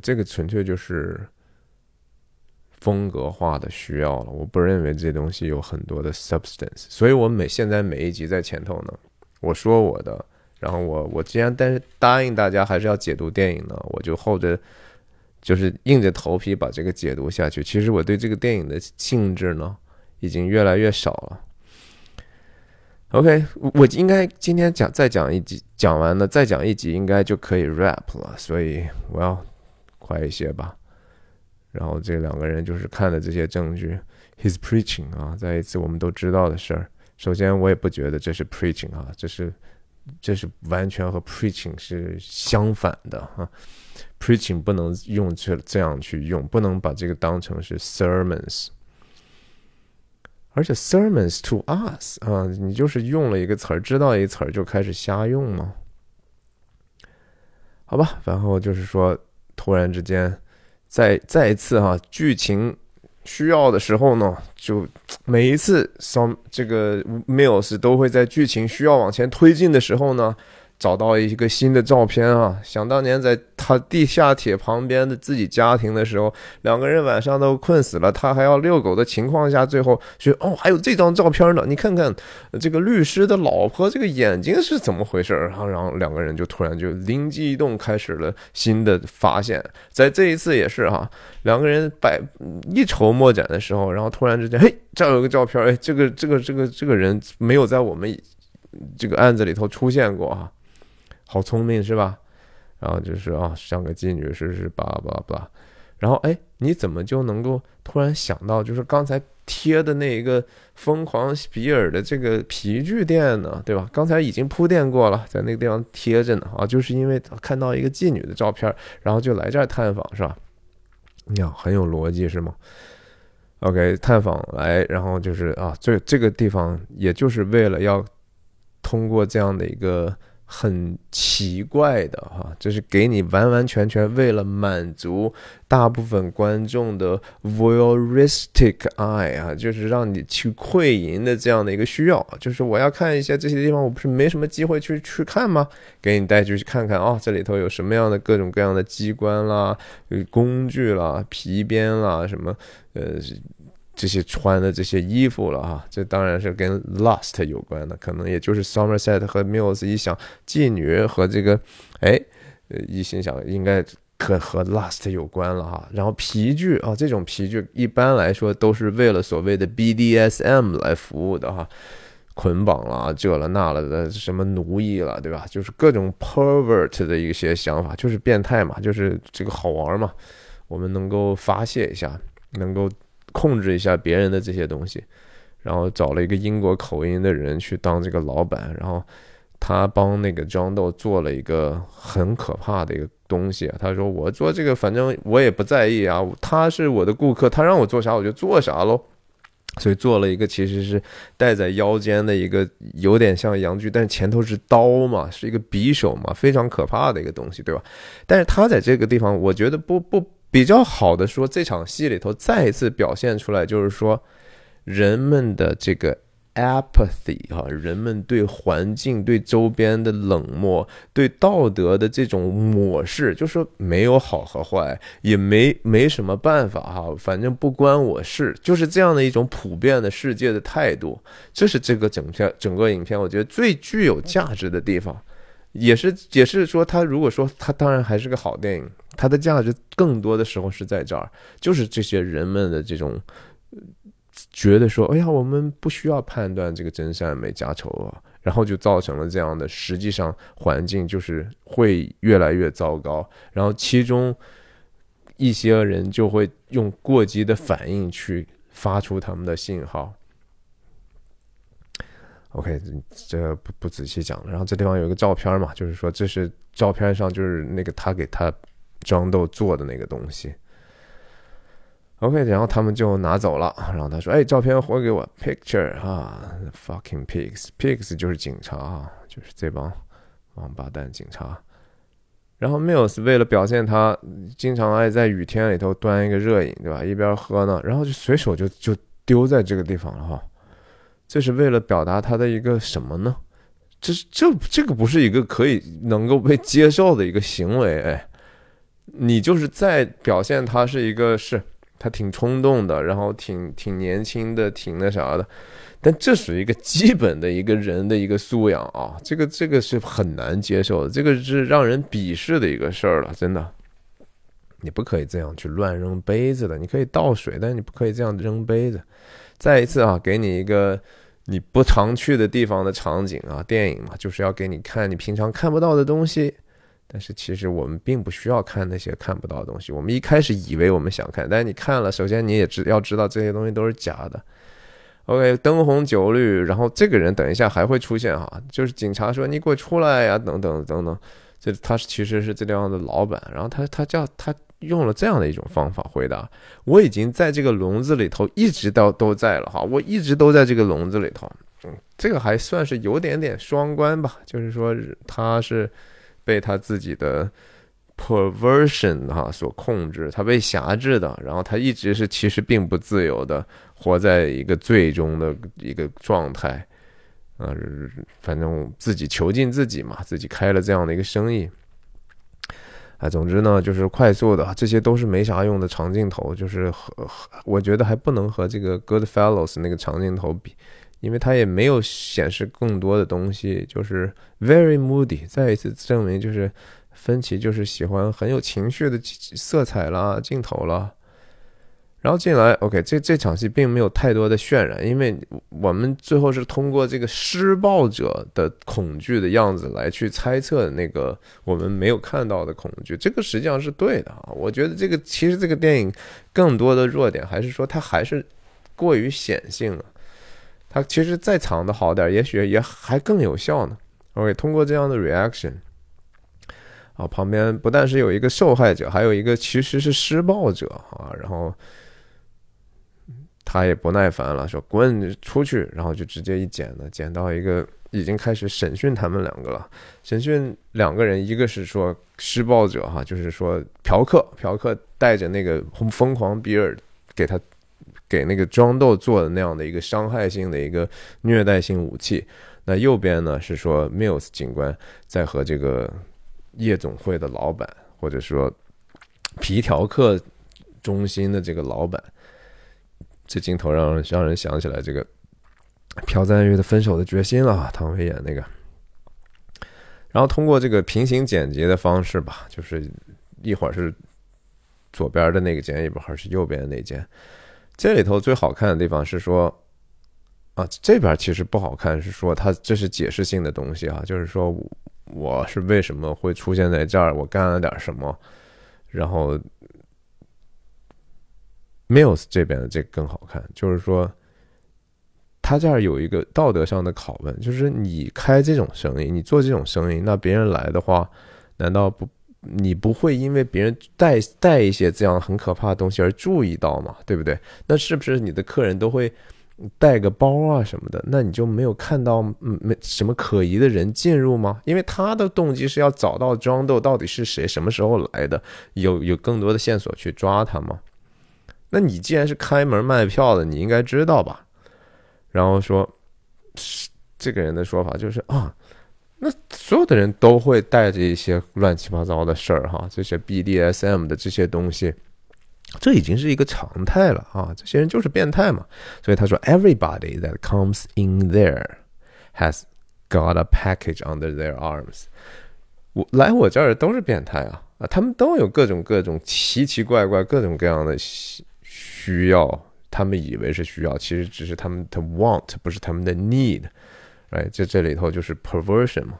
这个纯粹就是风格化的需要了。我不认为这东西有很多的 substance，所以我每现在每一集在前头呢，我说我的，然后我我既然但是答应大家还是要解读电影呢，我就厚着就是硬着头皮把这个解读下去。其实我对这个电影的性质呢，已经越来越少了。OK，我应该今天讲再讲一集，讲完了再讲一集，应该就可以 rap 了，所以我要快一些吧。然后这两个人就是看了这些证据，his preaching 啊，再一次我们都知道的事儿。首先，我也不觉得这是 preaching 啊，这是这是完全和 preaching 是相反的啊。preaching 不能用这这样去用，不能把这个当成是 sermons。而且 sermons to us 啊，你就是用了一个词儿，知道一词儿就开始瞎用吗？好吧，然后就是说，突然之间，再再一次哈，剧情需要的时候呢，就每一次 some 这个 Mills 都会在剧情需要往前推进的时候呢。找到一个新的照片啊！想当年在他地下铁旁边的自己家庭的时候，两个人晚上都困死了，他还要遛狗的情况下，最后说：“哦，还有这张照片呢！你看看这个律师的老婆这个眼睛是怎么回事？”然后，然后两个人就突然就灵机一动，开始了新的发现。在这一次也是哈，两个人百一筹莫展的时候，然后突然之间，嘿，这有个照片，哎，这个这个这个这个人没有在我们这个案子里头出现过哈。好聪明是吧？然后就是啊，像个妓女是是叭叭叭，然后哎，你怎么就能够突然想到，就是刚才贴的那一个疯狂比尔的这个皮具店呢？对吧？刚才已经铺垫过了，在那个地方贴着呢啊，就是因为看到一个妓女的照片，然后就来这儿探访是吧？呀，很有逻辑是吗？OK，探访来，然后就是啊，这这个地方也就是为了要通过这样的一个。很奇怪的哈，就是给你完完全全为了满足大部分观众的 voyeuristic eye 啊，就是让你去窥淫的这样的一个需要，就是我要看一下这些地方，我不是没什么机会去去看吗？给你带去看看啊，这里头有什么样的各种各样的机关啦、工具啦、皮鞭啦，什么呃。这些穿的这些衣服了哈，这当然是跟 lust 有关的，可能也就是 Somerset 和 Mills 一想妓女和这个，哎，一心想应该可和 lust 有关了哈。然后皮具啊，这种皮具一般来说都是为了所谓的 BDSM 来服务的哈，捆绑了这了那了的什么奴役了，对吧？就是各种 pervert 的一些想法，就是变态嘛，就是这个好玩嘛，我们能够发泄一下，能够。控制一下别人的这些东西，然后找了一个英国口音的人去当这个老板，然后他帮那个张豆做了一个很可怕的一个东西。他说：“我做这个，反正我也不在意啊，他是我的顾客，他让我做啥我就做啥喽。”所以做了一个其实是戴在腰间的一个有点像阳具，但是前头是刀嘛，是一个匕首嘛，非常可怕的一个东西，对吧？但是他在这个地方，我觉得不不。比较好的说，这场戏里头再一次表现出来，就是说人们的这个 apathy 哈，人们对环境、对周边的冷漠、对道德的这种漠视，就说没有好和坏，也没没什么办法哈，反正不关我事，就是这样的一种普遍的世界的态度。这是这个整片整个影片，我觉得最具有价值的地方，也是也是说，他如果说他当然还是个好电影。它的价值更多的时候是在这儿，就是这些人们的这种觉得说，哎呀，我们不需要判断这个真善美假丑恶，然后就造成了这样的，实际上环境就是会越来越糟糕，然后其中一些人就会用过激的反应去发出他们的信号。OK，这不不仔细讲了。然后这地方有一个照片嘛，就是说这是照片上就是那个他给他。装豆做的那个东西，OK，然后他们就拿走了。然后他说：“哎，照片还给我，picture 啊，fucking pigs，pigs 就是警察啊，就是这帮王八蛋警察。”然后 Mills 为了表现他经常爱在雨天里头端一个热饮，对吧？一边喝呢，然后就随手就就丢在这个地方了哈。这是为了表达他的一个什么呢？这是这这个不是一个可以能够被接受的一个行为，哎，你就是在表现他是一个是他挺冲动的，然后挺挺年轻的，挺那啥的，但这属于一个基本的一个人的一个素养啊，这个这个是很难接受的，这个是让人鄙视的一个事儿了，真的，你不可以这样去乱扔杯子的，你可以倒水，但你不可以这样扔杯子。再一次啊，给你一个。你不常去的地方的场景啊，电影嘛，就是要给你看你平常看不到的东西。但是其实我们并不需要看那些看不到的东西。我们一开始以为我们想看，但是你看了，首先你也知要知道这些东西都是假的。OK，灯红酒绿，然后这个人等一下还会出现哈，就是警察说你给我出来呀，等等等等。这他其实是这地方的老板，然后他他叫他。用了这样的一种方法回答，我已经在这个笼子里头一直到都在了哈，我一直都在这个笼子里头，嗯，这个还算是有点点双关吧，就是说他是被他自己的 perversion 哈所控制，他被辖制的，然后他一直是其实并不自由的，活在一个最终的一个状态，啊，反正自己囚禁自己嘛，自己开了这样的一个生意。啊，总之呢，就是快速的，这些都是没啥用的长镜头，就是和我觉得还不能和这个 Goodfellows 那个长镜头比，因为它也没有显示更多的东西，就是 very moody。再一次证明，就是芬奇就是喜欢很有情绪的色彩啦、镜头啦。然后进来，OK，这这场戏并没有太多的渲染，因为我们最后是通过这个施暴者的恐惧的样子来去猜测那个我们没有看到的恐惧，这个实际上是对的啊。我觉得这个其实这个电影更多的弱点还是说它还是过于显性了，它其实再藏的好点，也许也还更有效呢。OK，通过这样的 reaction，啊，旁边不但是有一个受害者，还有一个其实是施暴者啊，然后。他也不耐烦了，说滚出去，然后就直接一剪呢，剪到一个已经开始审讯他们两个了。审讯两个人，一个是说施暴者哈，就是说嫖客，嫖客带着那个疯狂比尔给他给那个庄豆做的那样的一个伤害性的一个虐待性武器。那右边呢是说 Mills 警官在和这个夜总会的老板，或者说皮条客中心的这个老板。这镜头让让人想起来这个朴赞玉的《分手的决心》了，唐薇演那个。然后通过这个平行剪辑的方式吧，就是一会儿是左边的那个剪，一会儿是右边的那间。这里头最好看的地方是说，啊，这边其实不好看，是说它这是解释性的东西啊，就是说我是为什么会出现在这儿，我干了点什么，然后。Mills 这边的这更好看，就是说，他这儿有一个道德上的拷问，就是你开这种生意，你做这种生意，那别人来的话，难道不你不会因为别人带带一些这样很可怕的东西而注意到吗？对不对？那是不是你的客人都会带个包啊什么的？那你就没有看到没什么可疑的人进入吗？因为他的动机是要找到庄豆到底是谁，什么时候来的，有有更多的线索去抓他吗？那你既然是开门卖票的，你应该知道吧？然后说，这个人的说法就是啊，那所有的人都会带着一些乱七八糟的事儿哈，这些 BDSM 的这些东西，这已经是一个常态了啊。这些人就是变态嘛。所以他说，Everybody that comes in there has got a package under their arms。我来我这儿都是变态啊啊，他们都有各种各种奇奇怪怪、各种各样的。需要，他们以为是需要，其实只是他们的 want，不是他们的 need，哎，这这里头就是 perversion 嘛，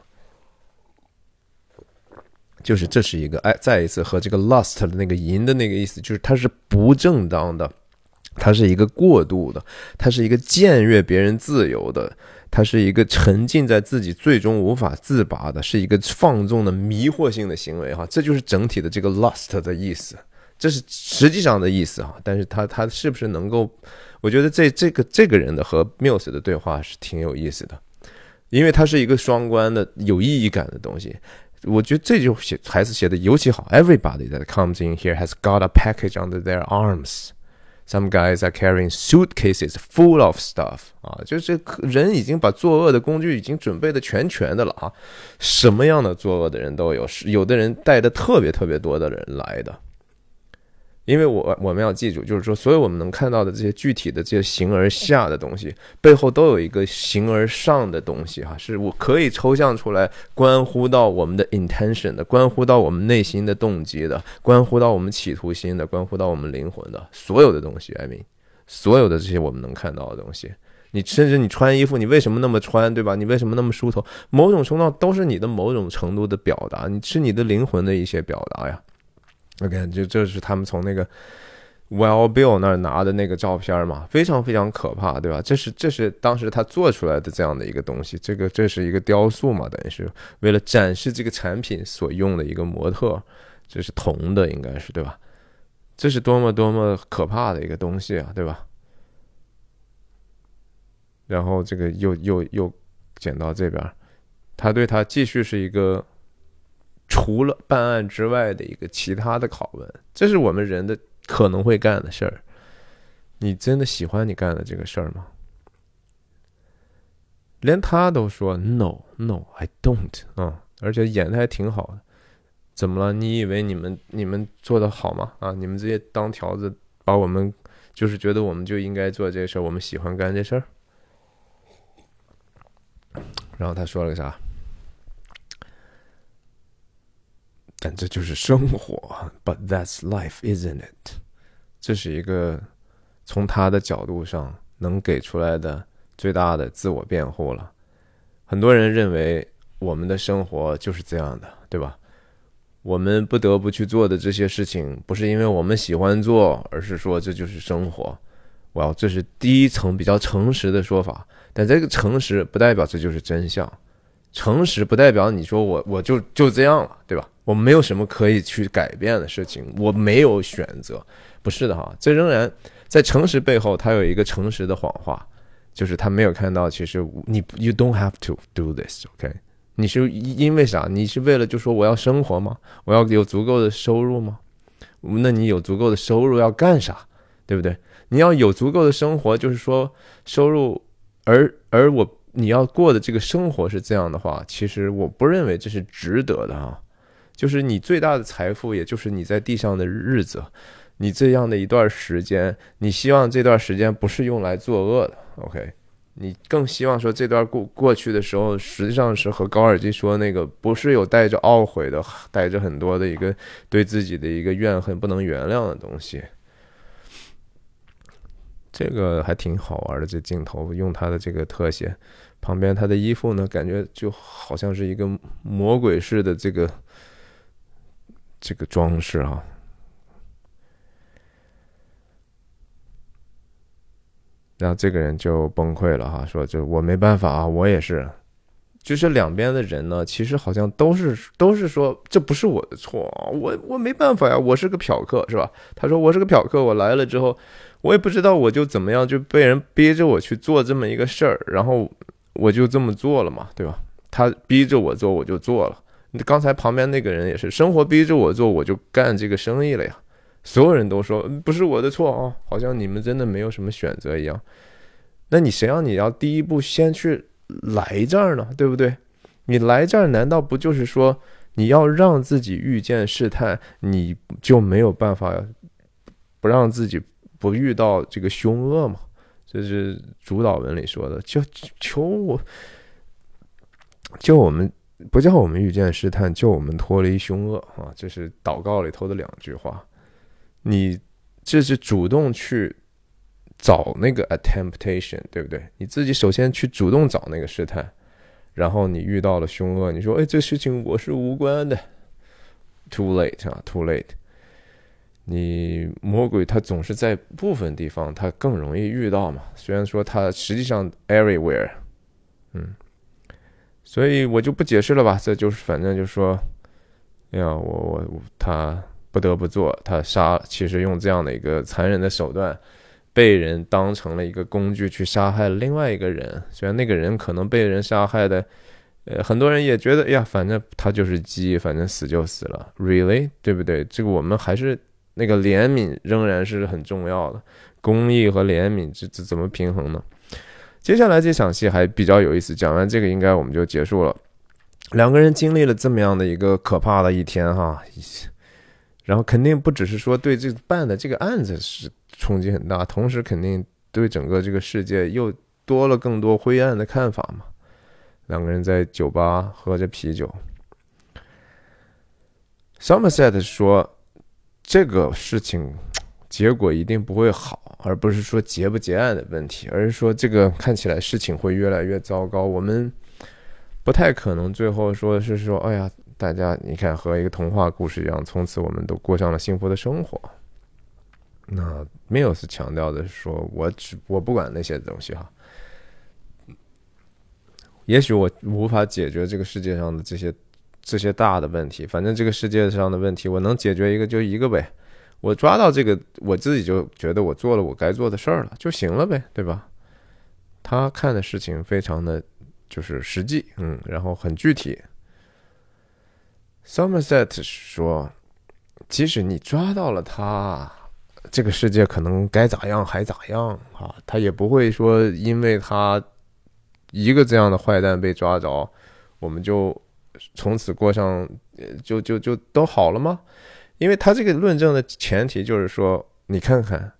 就是这是一个哎，再一次和这个 lust 的那个淫的那个意思，就是它是不正当的，它是一个过度的，它是一个僭越别人自由的，它是一个沉浸在自己最终无法自拔的，是一个放纵的迷惑性的行为哈，这就是整体的这个 lust 的意思。这是实际上的意思啊，但是他他是不是能够？我觉得这这个这个人的和 Mills 的对话是挺有意思的，因为它是一个双关的有意义感的东西。我觉得这就写孩子写的尤其好。Everybody that comes in here has got a package under their arms。Some guys are carrying suitcases full of stuff 啊，就是人已经把作恶的工具已经准备的全全的了啊，什么样的作恶的人都有，有的人带的特别特别多的人来的。因为我我们要记住，就是说，所有我们能看到的这些具体的这些形而下的东西，背后都有一个形而上的东西哈，是我可以抽象出来，关乎到我们的 intention 的，关乎到我们内心的动机的，关乎到我们企图心的，关乎到我们灵魂的所有的东西。I mean，所有的这些我们能看到的东西，你甚至你穿衣服，你为什么那么穿，对吧？你为什么那么梳头？某种程度都是你的某种程度的表达，你是你的灵魂的一些表达呀。OK，就这是他们从那个 Well Bill 那儿拿的那个照片嘛，非常非常可怕，对吧？这是这是当时他做出来的这样的一个东西，这个这是一个雕塑嘛，等于是为了展示这个产品所用的一个模特，这是铜的，应该是对吧？这是多么多么可怕的一个东西啊，对吧？然后这个又又又剪到这边，他对他继续是一个。除了办案之外的一个其他的拷问，这是我们人的可能会干的事儿。你真的喜欢你干的这个事儿吗？连他都说 “No, No, I don't” 啊，而且演的还挺好的。怎么了？你以为你们你们做的好吗？啊，你们这些当条子把我们就是觉得我们就应该做这事儿，我们喜欢干这事儿。然后他说了个啥？但这就是生活，But that's life, isn't it？这是一个从他的角度上能给出来的最大的自我辩护了。很多人认为我们的生活就是这样的，对吧？我们不得不去做的这些事情，不是因为我们喜欢做，而是说这就是生活。哇，这是第一层比较诚实的说法。但这个诚实不代表这就是真相，诚实不代表你说我我就就这样了，对吧？我没有什么可以去改变的事情，我没有选择，不是的哈。这仍然在诚实背后，他有一个诚实的谎话，就是他没有看到，其实你 you don't have to do this，OK？你是因为啥？你是为了就说我要生活吗？我要有足够的收入吗？那你有足够的收入要干啥？对不对？你要有足够的生活，就是说收入，而而我你要过的这个生活是这样的话，其实我不认为这是值得的啊。就是你最大的财富，也就是你在地上的日子，你这样的一段时间，你希望这段时间不是用来作恶的，OK？你更希望说这段过过去的时候，实际上是和高尔基说那个不是有带着懊悔的，带着很多的一个对自己的一个怨恨不能原谅的东西。这个还挺好玩的，这镜头用他的这个特写，旁边他的衣服呢，感觉就好像是一个魔鬼式的这个。这个装饰啊，然后这个人就崩溃了哈，说就我没办法啊，我也是，就是两边的人呢，其实好像都是都是说这不是我的错，我我没办法呀，我是个嫖客是吧？他说我是个嫖客，我来了之后，我也不知道我就怎么样就被人逼着我去做这么一个事儿，然后我就这么做了嘛，对吧？他逼着我做，我就做了。刚才旁边那个人也是，生活逼着我做，我就干这个生意了呀。所有人都说不是我的错啊，好像你们真的没有什么选择一样。那你谁让你要第一步先去来这儿呢？对不对？你来这儿难道不就是说你要让自己遇见试探，你就没有办法不让自己不遇到这个凶恶嘛？这是主导文里说的，就求我，就我们。不叫我们遇见试探，就我们脱离凶恶啊！这是祷告里头的两句话。你这是主动去找那个 temptation，对不对？你自己首先去主动找那个试探，然后你遇到了凶恶，你说：“哎，这事情我是无关的。”Too late 啊，too late。你魔鬼他总是在部分地方他更容易遇到嘛？虽然说他实际上 everywhere，嗯。所以我就不解释了吧，这就是反正就说，哎呀，我我他不得不做，他杀，其实用这样的一个残忍的手段，被人当成了一个工具去杀害了另外一个人。虽然那个人可能被人杀害的，呃，很多人也觉得，哎呀，反正他就是鸡，反正死就死了，really，对不对？这个我们还是那个怜悯仍然是很重要的，公益和怜悯这这怎么平衡呢？接下来这场戏还比较有意思，讲完这个应该我们就结束了。两个人经历了这么样的一个可怕的一天哈，然后肯定不只是说对这办的这个案子是冲击很大，同时肯定对整个这个世界又多了更多灰暗的看法嘛。两个人在酒吧喝着啤酒，Somerset 说这个事情结果一定不会好，而不是说结不结案的问题，而是说这个看起来事情会越来越糟糕，我们。不太可能，最后说是说，哎呀，大家你看，和一个童话故事一样，从此我们都过上了幸福的生活。那 Mills 强调的是说，我只我不管那些东西哈。也许我无法解决这个世界上的这些这些大的问题，反正这个世界上的问题，我能解决一个就一个呗。我抓到这个，我自己就觉得我做了我该做的事儿了就行了呗，对吧？他看的事情非常的。就是实际，嗯，然后很具体。Somerset 说：“即使你抓到了他，这个世界可能该咋样还咋样啊，他也不会说因为他一个这样的坏蛋被抓着，我们就从此过上就就就都好了吗？因为他这个论证的前提就是说，你看看。”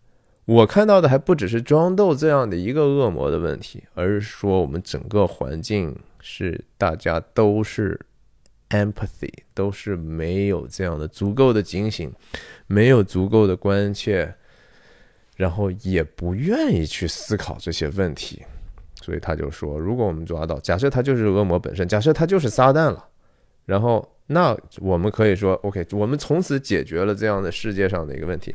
我看到的还不只是装豆这样的一个恶魔的问题，而是说我们整个环境是大家都是 empathy，都是没有这样的足够的警醒，没有足够的关切，然后也不愿意去思考这些问题，所以他就说，如果我们抓到，假设他就是恶魔本身，假设他就是撒旦了，然后。那我们可以说，OK，我们从此解决了这样的世界上的一个问题。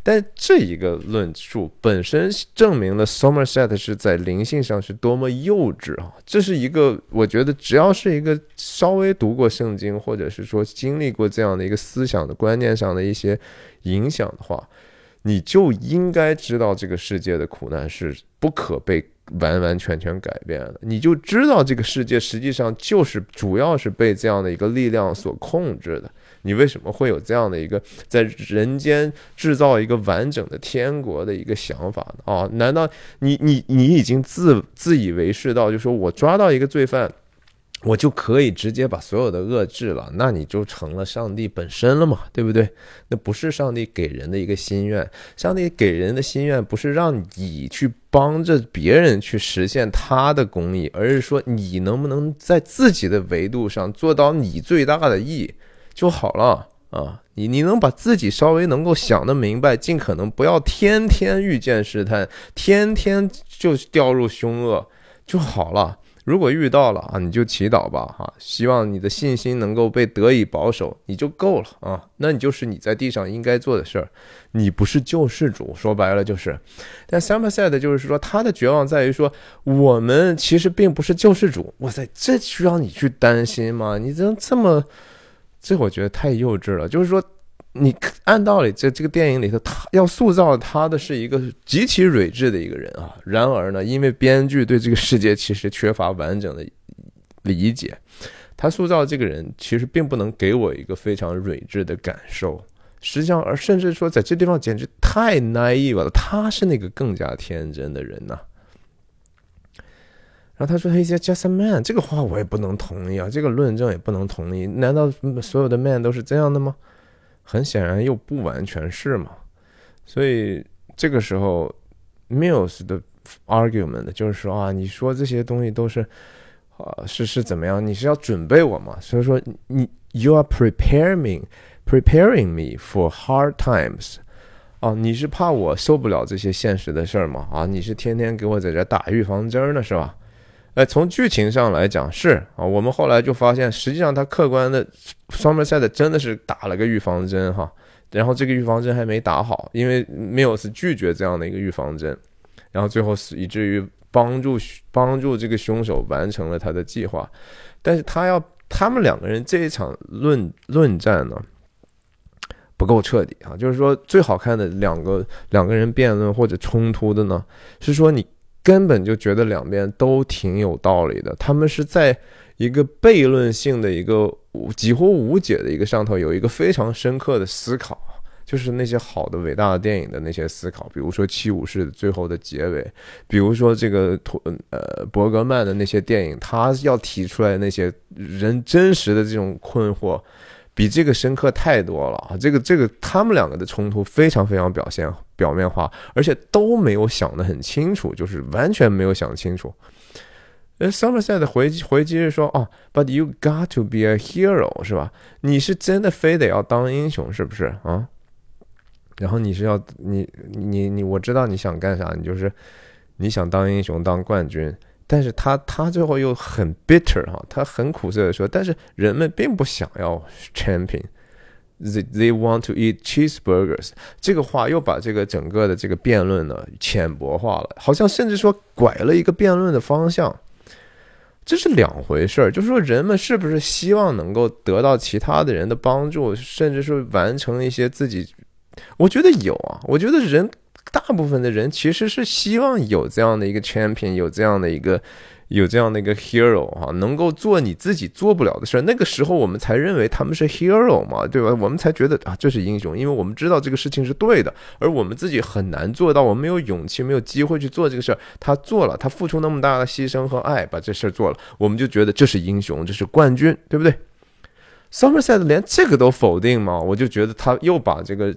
但这一个论述本身证明了 Somerset 是在灵性上是多么幼稚啊！这是一个，我觉得只要是一个稍微读过圣经，或者是说经历过这样的一个思想的观念上的一些影响的话，你就应该知道这个世界的苦难是不可被。完完全全改变的，你就知道这个世界实际上就是主要是被这样的一个力量所控制的。你为什么会有这样的一个在人间制造一个完整的天国的一个想法呢？啊，难道你你你已经自自以为是到就说我抓到一个罪犯？我就可以直接把所有的恶治了，那你就成了上帝本身了嘛，对不对？那不是上帝给人的一个心愿，上帝给人的心愿不是让你去帮着别人去实现他的公义，而是说你能不能在自己的维度上做到你最大的义就好了啊！你你能把自己稍微能够想得明白，尽可能不要天天遇见试探，天天就掉入凶恶就好了。如果遇到了啊，你就祈祷吧，哈，希望你的信心能够被得以保守，你就够了啊。那你就是你在地上应该做的事儿，你不是救世主，说白了就是。但 s a m e said 就是说，他的绝望在于说，我们其实并不是救世主。哇塞，这需要你去担心吗？你这这么，这我觉得太幼稚了。就是说。你按道理，在这个电影里头，他要塑造他的是一个极其睿智的一个人啊。然而呢，因为编剧对这个世界其实缺乏完整的理解，他塑造这个人其实并不能给我一个非常睿智的感受。实际上，而甚至说，在这地方简直太 naive 了。他是那个更加天真的人呐。然后他说：“他一些 just a man，这个话我也不能同意啊，这个论证也不能同意。难道所有的 man 都是这样的吗？”很显然又不完全是嘛，所以这个时候，Mills 的 argument 就是说啊，你说这些东西都是，啊是是怎么样？你是要准备我嘛？所以说你 you are preparing preparing me for hard times，啊，你是怕我受不了这些现实的事儿吗？啊，你是天天给我在这打预防针呢，是吧？哎，从剧情上来讲是啊，我们后来就发现，实际上他客观的 Somerset 真的是打了个预防针哈，然后这个预防针还没打好，因为 Mills 拒绝这样的一个预防针，然后最后是以至于帮助帮助这个凶手完成了他的计划，但是他要他们两个人这一场论论战呢不够彻底啊，就是说最好看的两个两个人辩论或者冲突的呢，是说你。根本就觉得两边都挺有道理的，他们是在一个悖论性的一个几乎无解的一个上头有一个非常深刻的思考，就是那些好的伟大的电影的那些思考，比如说《七武士》最后的结尾，比如说这个托呃伯格曼的那些电影，他要提出来那些人真实的这种困惑，比这个深刻太多了啊！这个这个他们两个的冲突非常非常表现表面化，而且都没有想得很清楚，就是完全没有想清楚。呃，Somerset 回回击是说，哦，But you got to be a hero，是吧？你是真的非得要当英雄，是不是啊？然后你是要你你你，我知道你想干啥，你就是你想当英雄当冠军，但是他他最后又很 bitter 哈，他很苦涩的说，但是人们并不想要 champion，they they want to eat cheeseburgers。这个话又把这个整个的这个辩论呢浅薄化了，好像甚至说拐了一个辩论的方向，这是两回事儿。就是说人们是不是希望能够得到其他的人的帮助，甚至是完成一些自己。我觉得有啊，我觉得人大部分的人其实是希望有这样的一个 champion，有这样的一个有这样的一个 hero 哈，能够做你自己做不了的事儿。那个时候我们才认为他们是 hero 嘛，对吧？我们才觉得啊，这是英雄，因为我们知道这个事情是对的，而我们自己很难做到，我们没有勇气，没有机会去做这个事儿。他做了，他付出那么大的牺牲和爱，把这事儿做了，我们就觉得这是英雄，这是冠军，对不对？Somerset 连这个都否定嘛，我就觉得他又把这个。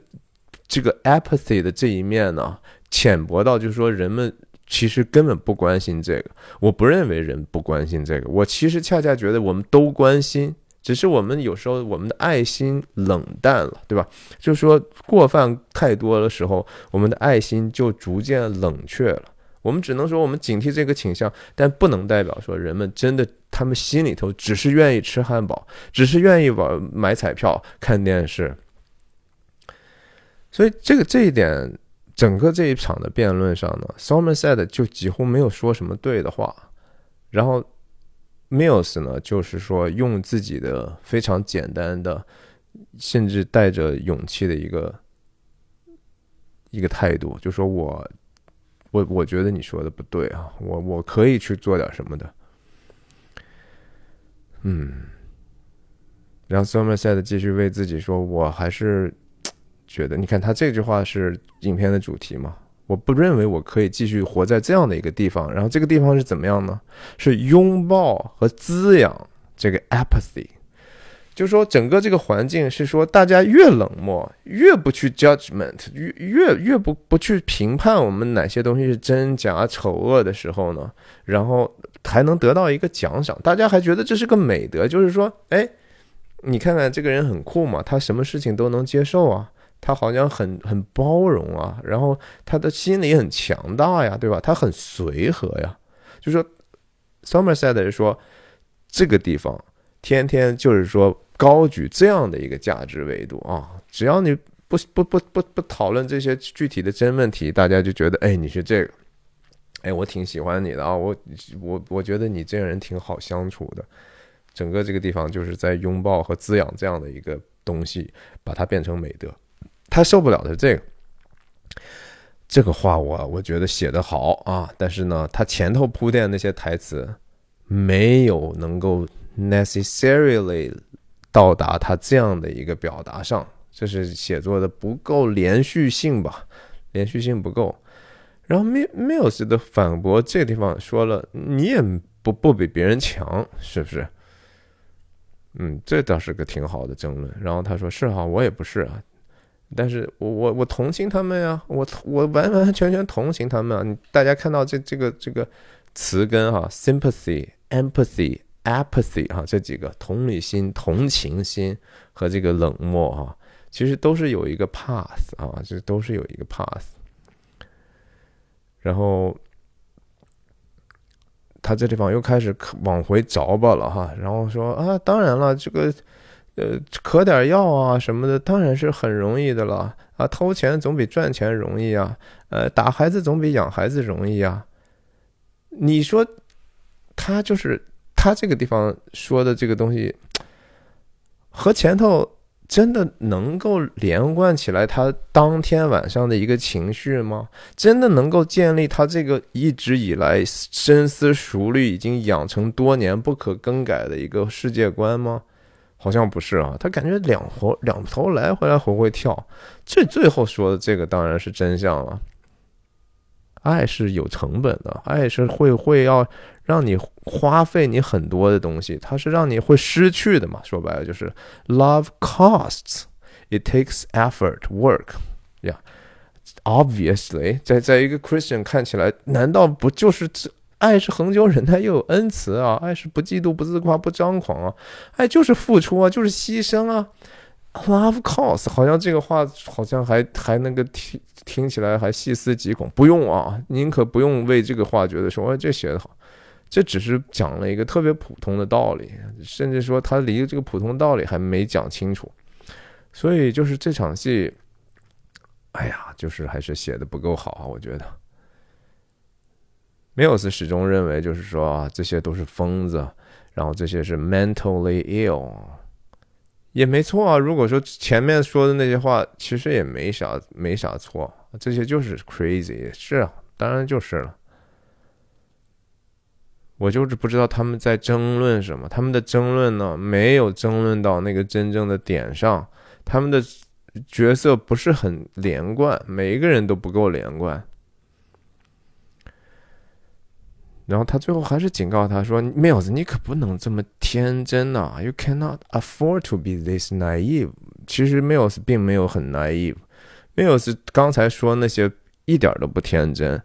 这个 apathy 的这一面呢，浅薄到就是说，人们其实根本不关心这个。我不认为人不关心这个，我其实恰恰觉得我们都关心，只是我们有时候我们的爱心冷淡了，对吧？就是说过犯太多的时候，我们的爱心就逐渐冷却了。我们只能说我们警惕这个倾向，但不能代表说人们真的他们心里头只是愿意吃汉堡，只是愿意玩买彩票、看电视。所以这个这一点，整个这一场的辩论上呢，Somerset 就几乎没有说什么对的话，然后 Mills 呢，就是说用自己的非常简单的，甚至带着勇气的一个一个态度，就说我我我觉得你说的不对啊，我我可以去做点什么的，嗯，然后 Somerset 继续为自己说，我还是。觉得，你看他这句话是影片的主题嘛？我不认为我可以继续活在这样的一个地方。然后这个地方是怎么样呢？是拥抱和滋养这个 apathy，就说整个这个环境是说大家越冷漠，越不去 judgment，越越越不不去评判我们哪些东西是真假丑恶的时候呢？然后还能得到一个奖赏，大家还觉得这是个美德，就是说，哎，你看看这个人很酷嘛，他什么事情都能接受啊。他好像很很包容啊，然后他的心理很强大呀，对吧？他很随和呀。就说 Somerset 说，这个地方天天就是说高举这样的一个价值维度啊，只要你不不不不不讨论这些具体的真问题，大家就觉得哎你是这个，哎我挺喜欢你的啊，我我我觉得你这个人挺好相处的。整个这个地方就是在拥抱和滋养这样的一个东西，把它变成美德。他受不了的这个，这个话我我觉得写的好啊，但是呢，他前头铺垫那些台词没有能够 necessarily 到达他这样的一个表达上，这是写作的不够连续性吧，连续性不够。然后 Mills 的反驳这个地方说了，你也不不比别人强，是不是？嗯，这倒是个挺好的争论。然后他说是哈，我也不是啊。但是我我我同情他们呀，我我完完全全同情他们啊！你大家看到这这个这个词根哈，sympathy、empathy、apathy 哈，这几个同理心、同情心和这个冷漠哈，其实都是有一个 path 啊，这都是有一个 path。然后他这地方又开始往回找吧了哈，然后说啊，当然了，这个。呃，嗑点药啊什么的，当然是很容易的了啊！偷钱总比赚钱容易啊！呃，打孩子总比养孩子容易啊！你说他就是他这个地方说的这个东西，和前头真的能够连贯起来？他当天晚上的一个情绪吗？真的能够建立他这个一直以来深思熟虑、已经养成多年不可更改的一个世界观吗？好像不是啊，他感觉两头两头来回来回回跳。这最后说的这个当然是真相了。爱是有成本的，爱是会会要让你花费你很多的东西，它是让你会失去的嘛。说白了就是 love costs, it takes effort, work. Yeah, obviously，在在一个 Christian 看起来，难道不就是这？爱是恒久忍耐，又有恩慈啊！爱是不嫉妒、不自夸、不张狂啊！爱就是付出啊，就是牺牲啊！Love costs，好像这个话好像还还那个听听起来还细思极恐。不用啊，您可不用为这个话觉得说，哎，这写的好。这只是讲了一个特别普通的道理，甚至说他离这个普通道理还没讲清楚。所以就是这场戏，哎呀，就是还是写的不够好啊，我觉得。梅尔斯始终认为，就是说啊，这些都是疯子，然后这些是 mentally ill，也没错啊。如果说前面说的那些话，其实也没啥没啥错，这些就是 crazy，是啊，当然就是了。我就是不知道他们在争论什么，他们的争论呢，没有争论到那个真正的点上，他们的角色不是很连贯，每一个人都不够连贯。然后他最后还是警告他说：“Mills，你可不能这么天真呐！You cannot afford to be this naive。”其实 Mills 并没有很 naive。Mills 刚才说那些一点都不天真，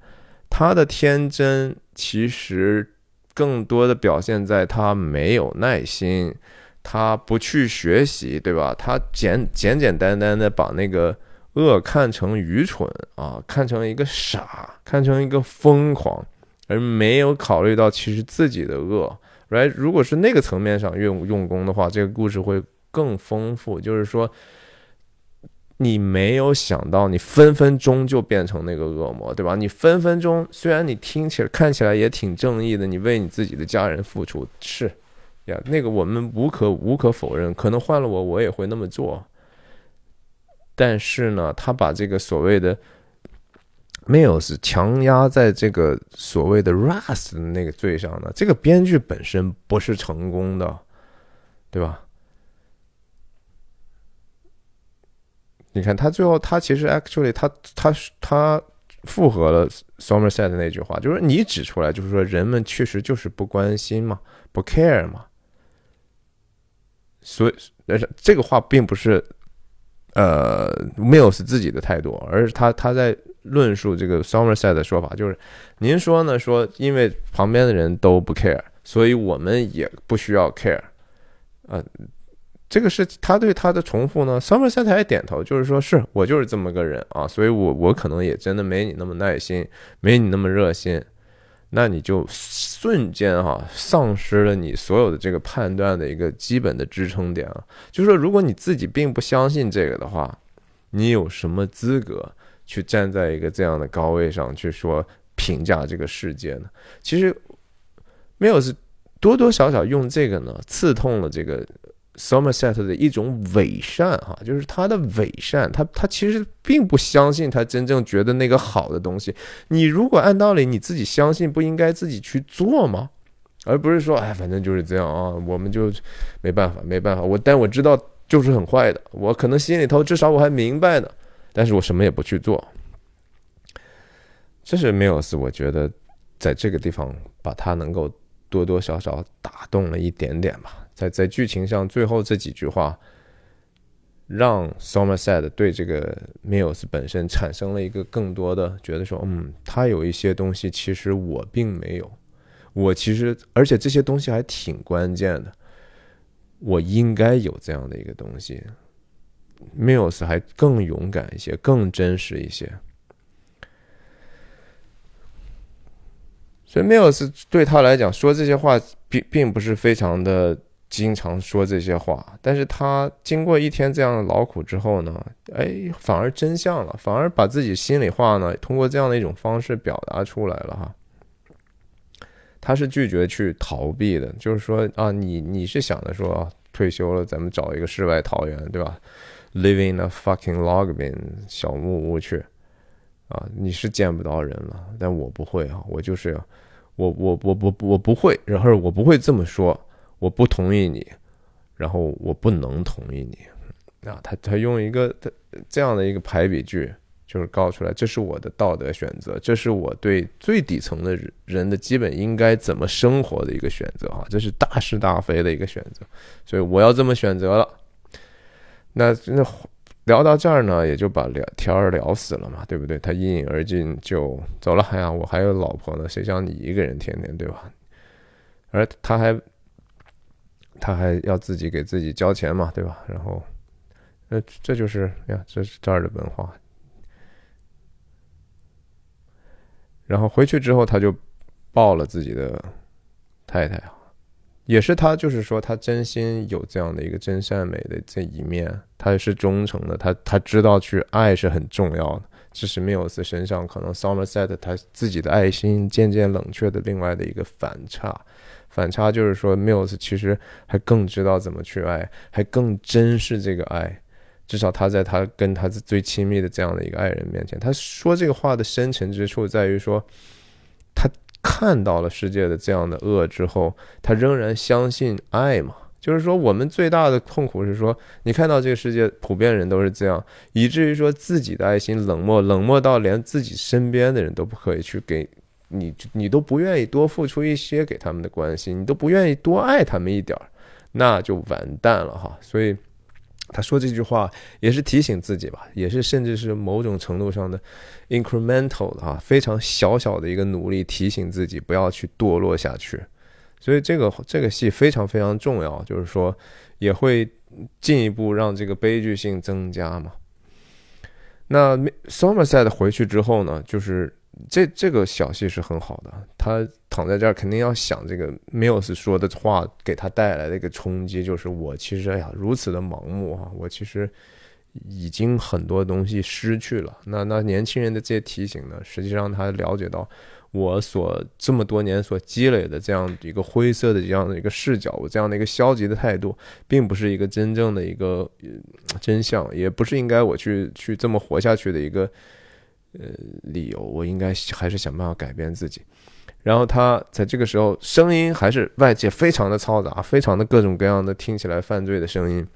他的天真其实更多的表现在他没有耐心，他不去学习，对吧？他简简简单单的把那个恶看成愚蠢啊，看成一个傻，看成一个疯狂。而没有考虑到其实自己的恶，right？如果是那个层面上用用功的话，这个故事会更丰富。就是说，你没有想到，你分分钟就变成那个恶魔，对吧？你分分钟，虽然你听起来看起来也挺正义的，你为你自己的家人付出是呀，那个我们无可无可否认，可能换了我，我也会那么做。但是呢，他把这个所谓的。Mills 强压在这个所谓的 Rust 那个罪上呢？这个编剧本身不是成功的，对吧？你看他最后，他其实 actually 他他他复合了 Somerset 的那句话，就是你指出来，就是说人们确实就是不关心嘛，不 care 嘛。所以，但是这个话并不是呃 Mills 自己的态度，而是他他在。论述这个 Somerset 的说法，就是您说呢？说因为旁边的人都不 care，所以我们也不需要 care。呃，这个是他对他的重复呢。Somerset 还点头，就是说是我就是这么个人啊，所以我我可能也真的没你那么耐心，没你那么热心。那你就瞬间哈丧失了你所有的这个判断的一个基本的支撑点啊。就是说，如果你自己并不相信这个的话，你有什么资格？去站在一个这样的高位上去说评价这个世界呢？其实没有是多多少少用这个呢刺痛了这个 Somerset 的一种伪善哈，就是他的伪善，他他其实并不相信他真正觉得那个好的东西。你如果按道理你自己相信，不应该自己去做吗？而不是说哎，反正就是这样啊，我们就没办法，没办法。我但我知道就是很坏的，我可能心里头至少我还明白呢。但是我什么也不去做，这是缪尔斯，我觉得在这个地方把他能够多多少少打动了一点点吧。在在剧情上，最后这几句话让 Somerset 对这个缪尔斯本身产生了一个更多的觉得说，嗯，他有一些东西其实我并没有，我其实而且这些东西还挺关键的，我应该有这样的一个东西。Mills 还更勇敢一些，更真实一些。所以 Mills 对他来讲说这些话，并并不是非常的经常说这些话。但是他经过一天这样的劳苦之后呢，哎，反而真相了，反而把自己心里话呢，通过这样的一种方式表达出来了哈。他是拒绝去逃避的，就是说啊，你你是想着说退休了，咱们找一个世外桃源，对吧？Living a fucking log bin 小木屋去，啊，你是见不到人了，但我不会啊，我就是，我我我我我不会，然后我不会这么说，我不同意你，然后我不能同意你。啊，他他用一个他这样的一个排比句，就是告出来，这是我的道德选择，这是我对最底层的人的基本应该怎么生活的一个选择啊，这是大是大非的一个选择，所以我要这么选择了。那那聊到这儿呢，也就把聊天儿聊死了嘛，对不对？他一饮而尽就走了。哎呀，我还有老婆呢，谁像你一个人天天对吧？而他还他还要自己给自己交钱嘛，对吧？然后。那这就是呀，这是这儿的文化。然后回去之后，他就抱了自己的太太啊，也是他，就是说他真心有这样的一个真善美的这一面，他是忠诚的，他他知道去爱是很重要的。这是缪斯身上可能 Somerset 他自己的爱心渐渐冷却的另外的一个反差。反差就是说缪斯其实还更知道怎么去爱，还更珍视这个爱。至少他在他跟他最亲密的这样的一个爱人面前，他说这个话的深沉之处在于说，他看到了世界的这样的恶之后，他仍然相信爱嘛。就是说，我们最大的痛苦是说，你看到这个世界普遍人都是这样，以至于说自己的爱心冷漠，冷漠到连自己身边的人都不可以去给你，你都不愿意多付出一些给他们的关心，你都不愿意多爱他们一点儿，那就完蛋了哈。所以。他说这句话也是提醒自己吧，也是甚至是某种程度上的 incremental 的啊，非常小小的一个努力，提醒自己不要去堕落下去。所以这个这个戏非常非常重要，就是说也会进一步让这个悲剧性增加嘛。那 Somerset 回去之后呢，就是。这这个小戏是很好的，他躺在这儿肯定要想这个 Mills 说的话给他带来的一个冲击，就是我其实哎呀如此的盲目啊，我其实已经很多东西失去了。那那年轻人的这些提醒呢，实际上他了解到我所这么多年所积累的这样一个灰色的这样的一个视角，我这样的一个消极的态度，并不是一个真正的一个真相，也不是应该我去去这么活下去的一个。呃，理由我应该还是想办法改变自己。然后他在这个时候，声音还是外界非常的嘈杂，非常的各种各样的听起来犯罪的声音。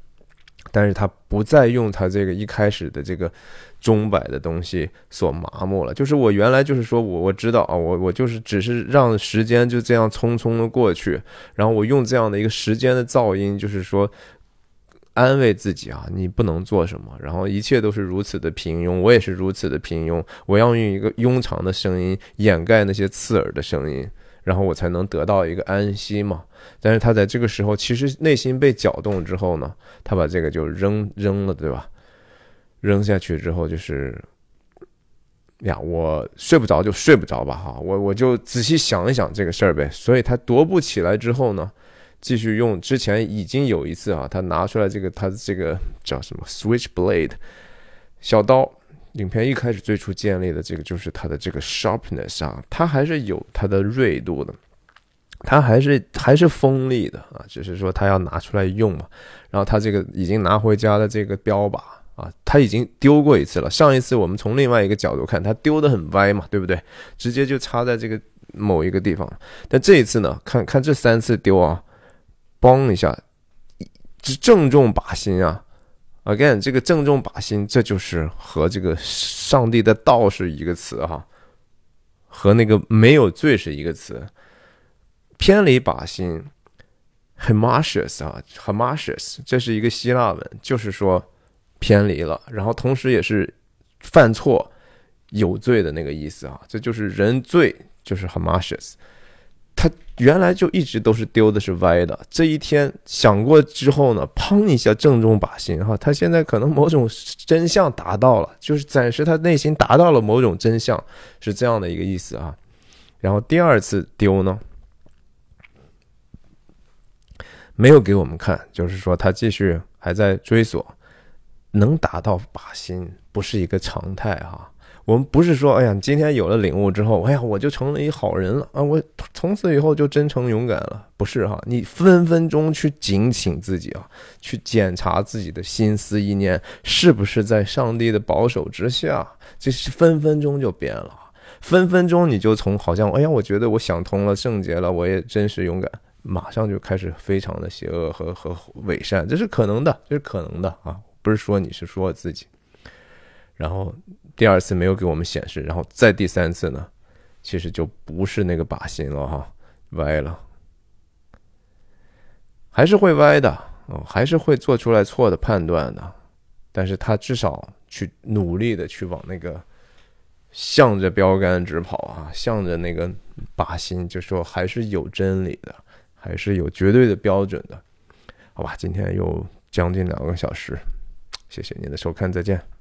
但是他不再用他这个一开始的这个钟摆的东西所麻木了。就是我原来就是说我我知道啊，我我就是只是让时间就这样匆匆的过去，然后我用这样的一个时间的噪音，就是说。安慰自己啊，你不能做什么，然后一切都是如此的平庸，我也是如此的平庸，我要用一个庸常的声音掩盖那些刺耳的声音，然后我才能得到一个安息嘛。但是他在这个时候，其实内心被搅动之后呢，他把这个就扔扔了，对吧？扔下去之后就是呀，我睡不着就睡不着吧，哈，我我就仔细想一想这个事儿呗。所以他踱步起来之后呢？继续用之前已经有一次啊，他拿出来这个他这个叫什么 Switchblade 小刀，影片一开始最初建立的这个就是它的这个 sharpness 啊，它还是有它的锐度的，它还是还是锋利的啊，只是说它要拿出来用嘛。然后他这个已经拿回家的这个标靶啊，他已经丢过一次了。上一次我们从另外一个角度看，他丢的很歪嘛，对不对？直接就插在这个某一个地方。但这一次呢，看看这三次丢啊。嘣一下，正中靶心啊！Again，这个正中靶心，这就是和这个上帝的道是一个词哈，和那个没有罪是一个词。偏离靶心 h a m a s h u s 啊 h a m a s h u s 这是一个希腊文，就是说偏离了，然后同时也是犯错、有罪的那个意思啊。这就是人罪，就是 h a m a s h u s 他原来就一直都是丢的是歪的，这一天想过之后呢，砰一下正中靶心哈。他现在可能某种真相达到了，就是暂时他内心达到了某种真相，是这样的一个意思啊。然后第二次丢呢，没有给我们看，就是说他继续还在追索，能达到靶心不是一个常态哈。我们不是说，哎呀，今天有了领悟之后，哎呀，我就成了一好人了啊！我从此以后就真诚勇敢了，不是哈？你分分钟去警醒自己啊，去检查自己的心思意念是不是在上帝的保守之下，这是分分钟就变了，分分钟你就从好像，哎呀，我觉得我想通了，圣洁了，我也真实勇敢，马上就开始非常的邪恶和和伪善，这是可能的，这是可能的啊！不是说你是说自己。然后第二次没有给我们显示，然后再第三次呢，其实就不是那个靶心了哈，歪了，还是会歪的，哦，还是会做出来错的判断的，但是他至少去努力的去往那个向着标杆直跑啊，向着那个靶心，就说还是有真理的，还是有绝对的标准的，好吧，今天又将近两个小时，谢谢您的收看，再见。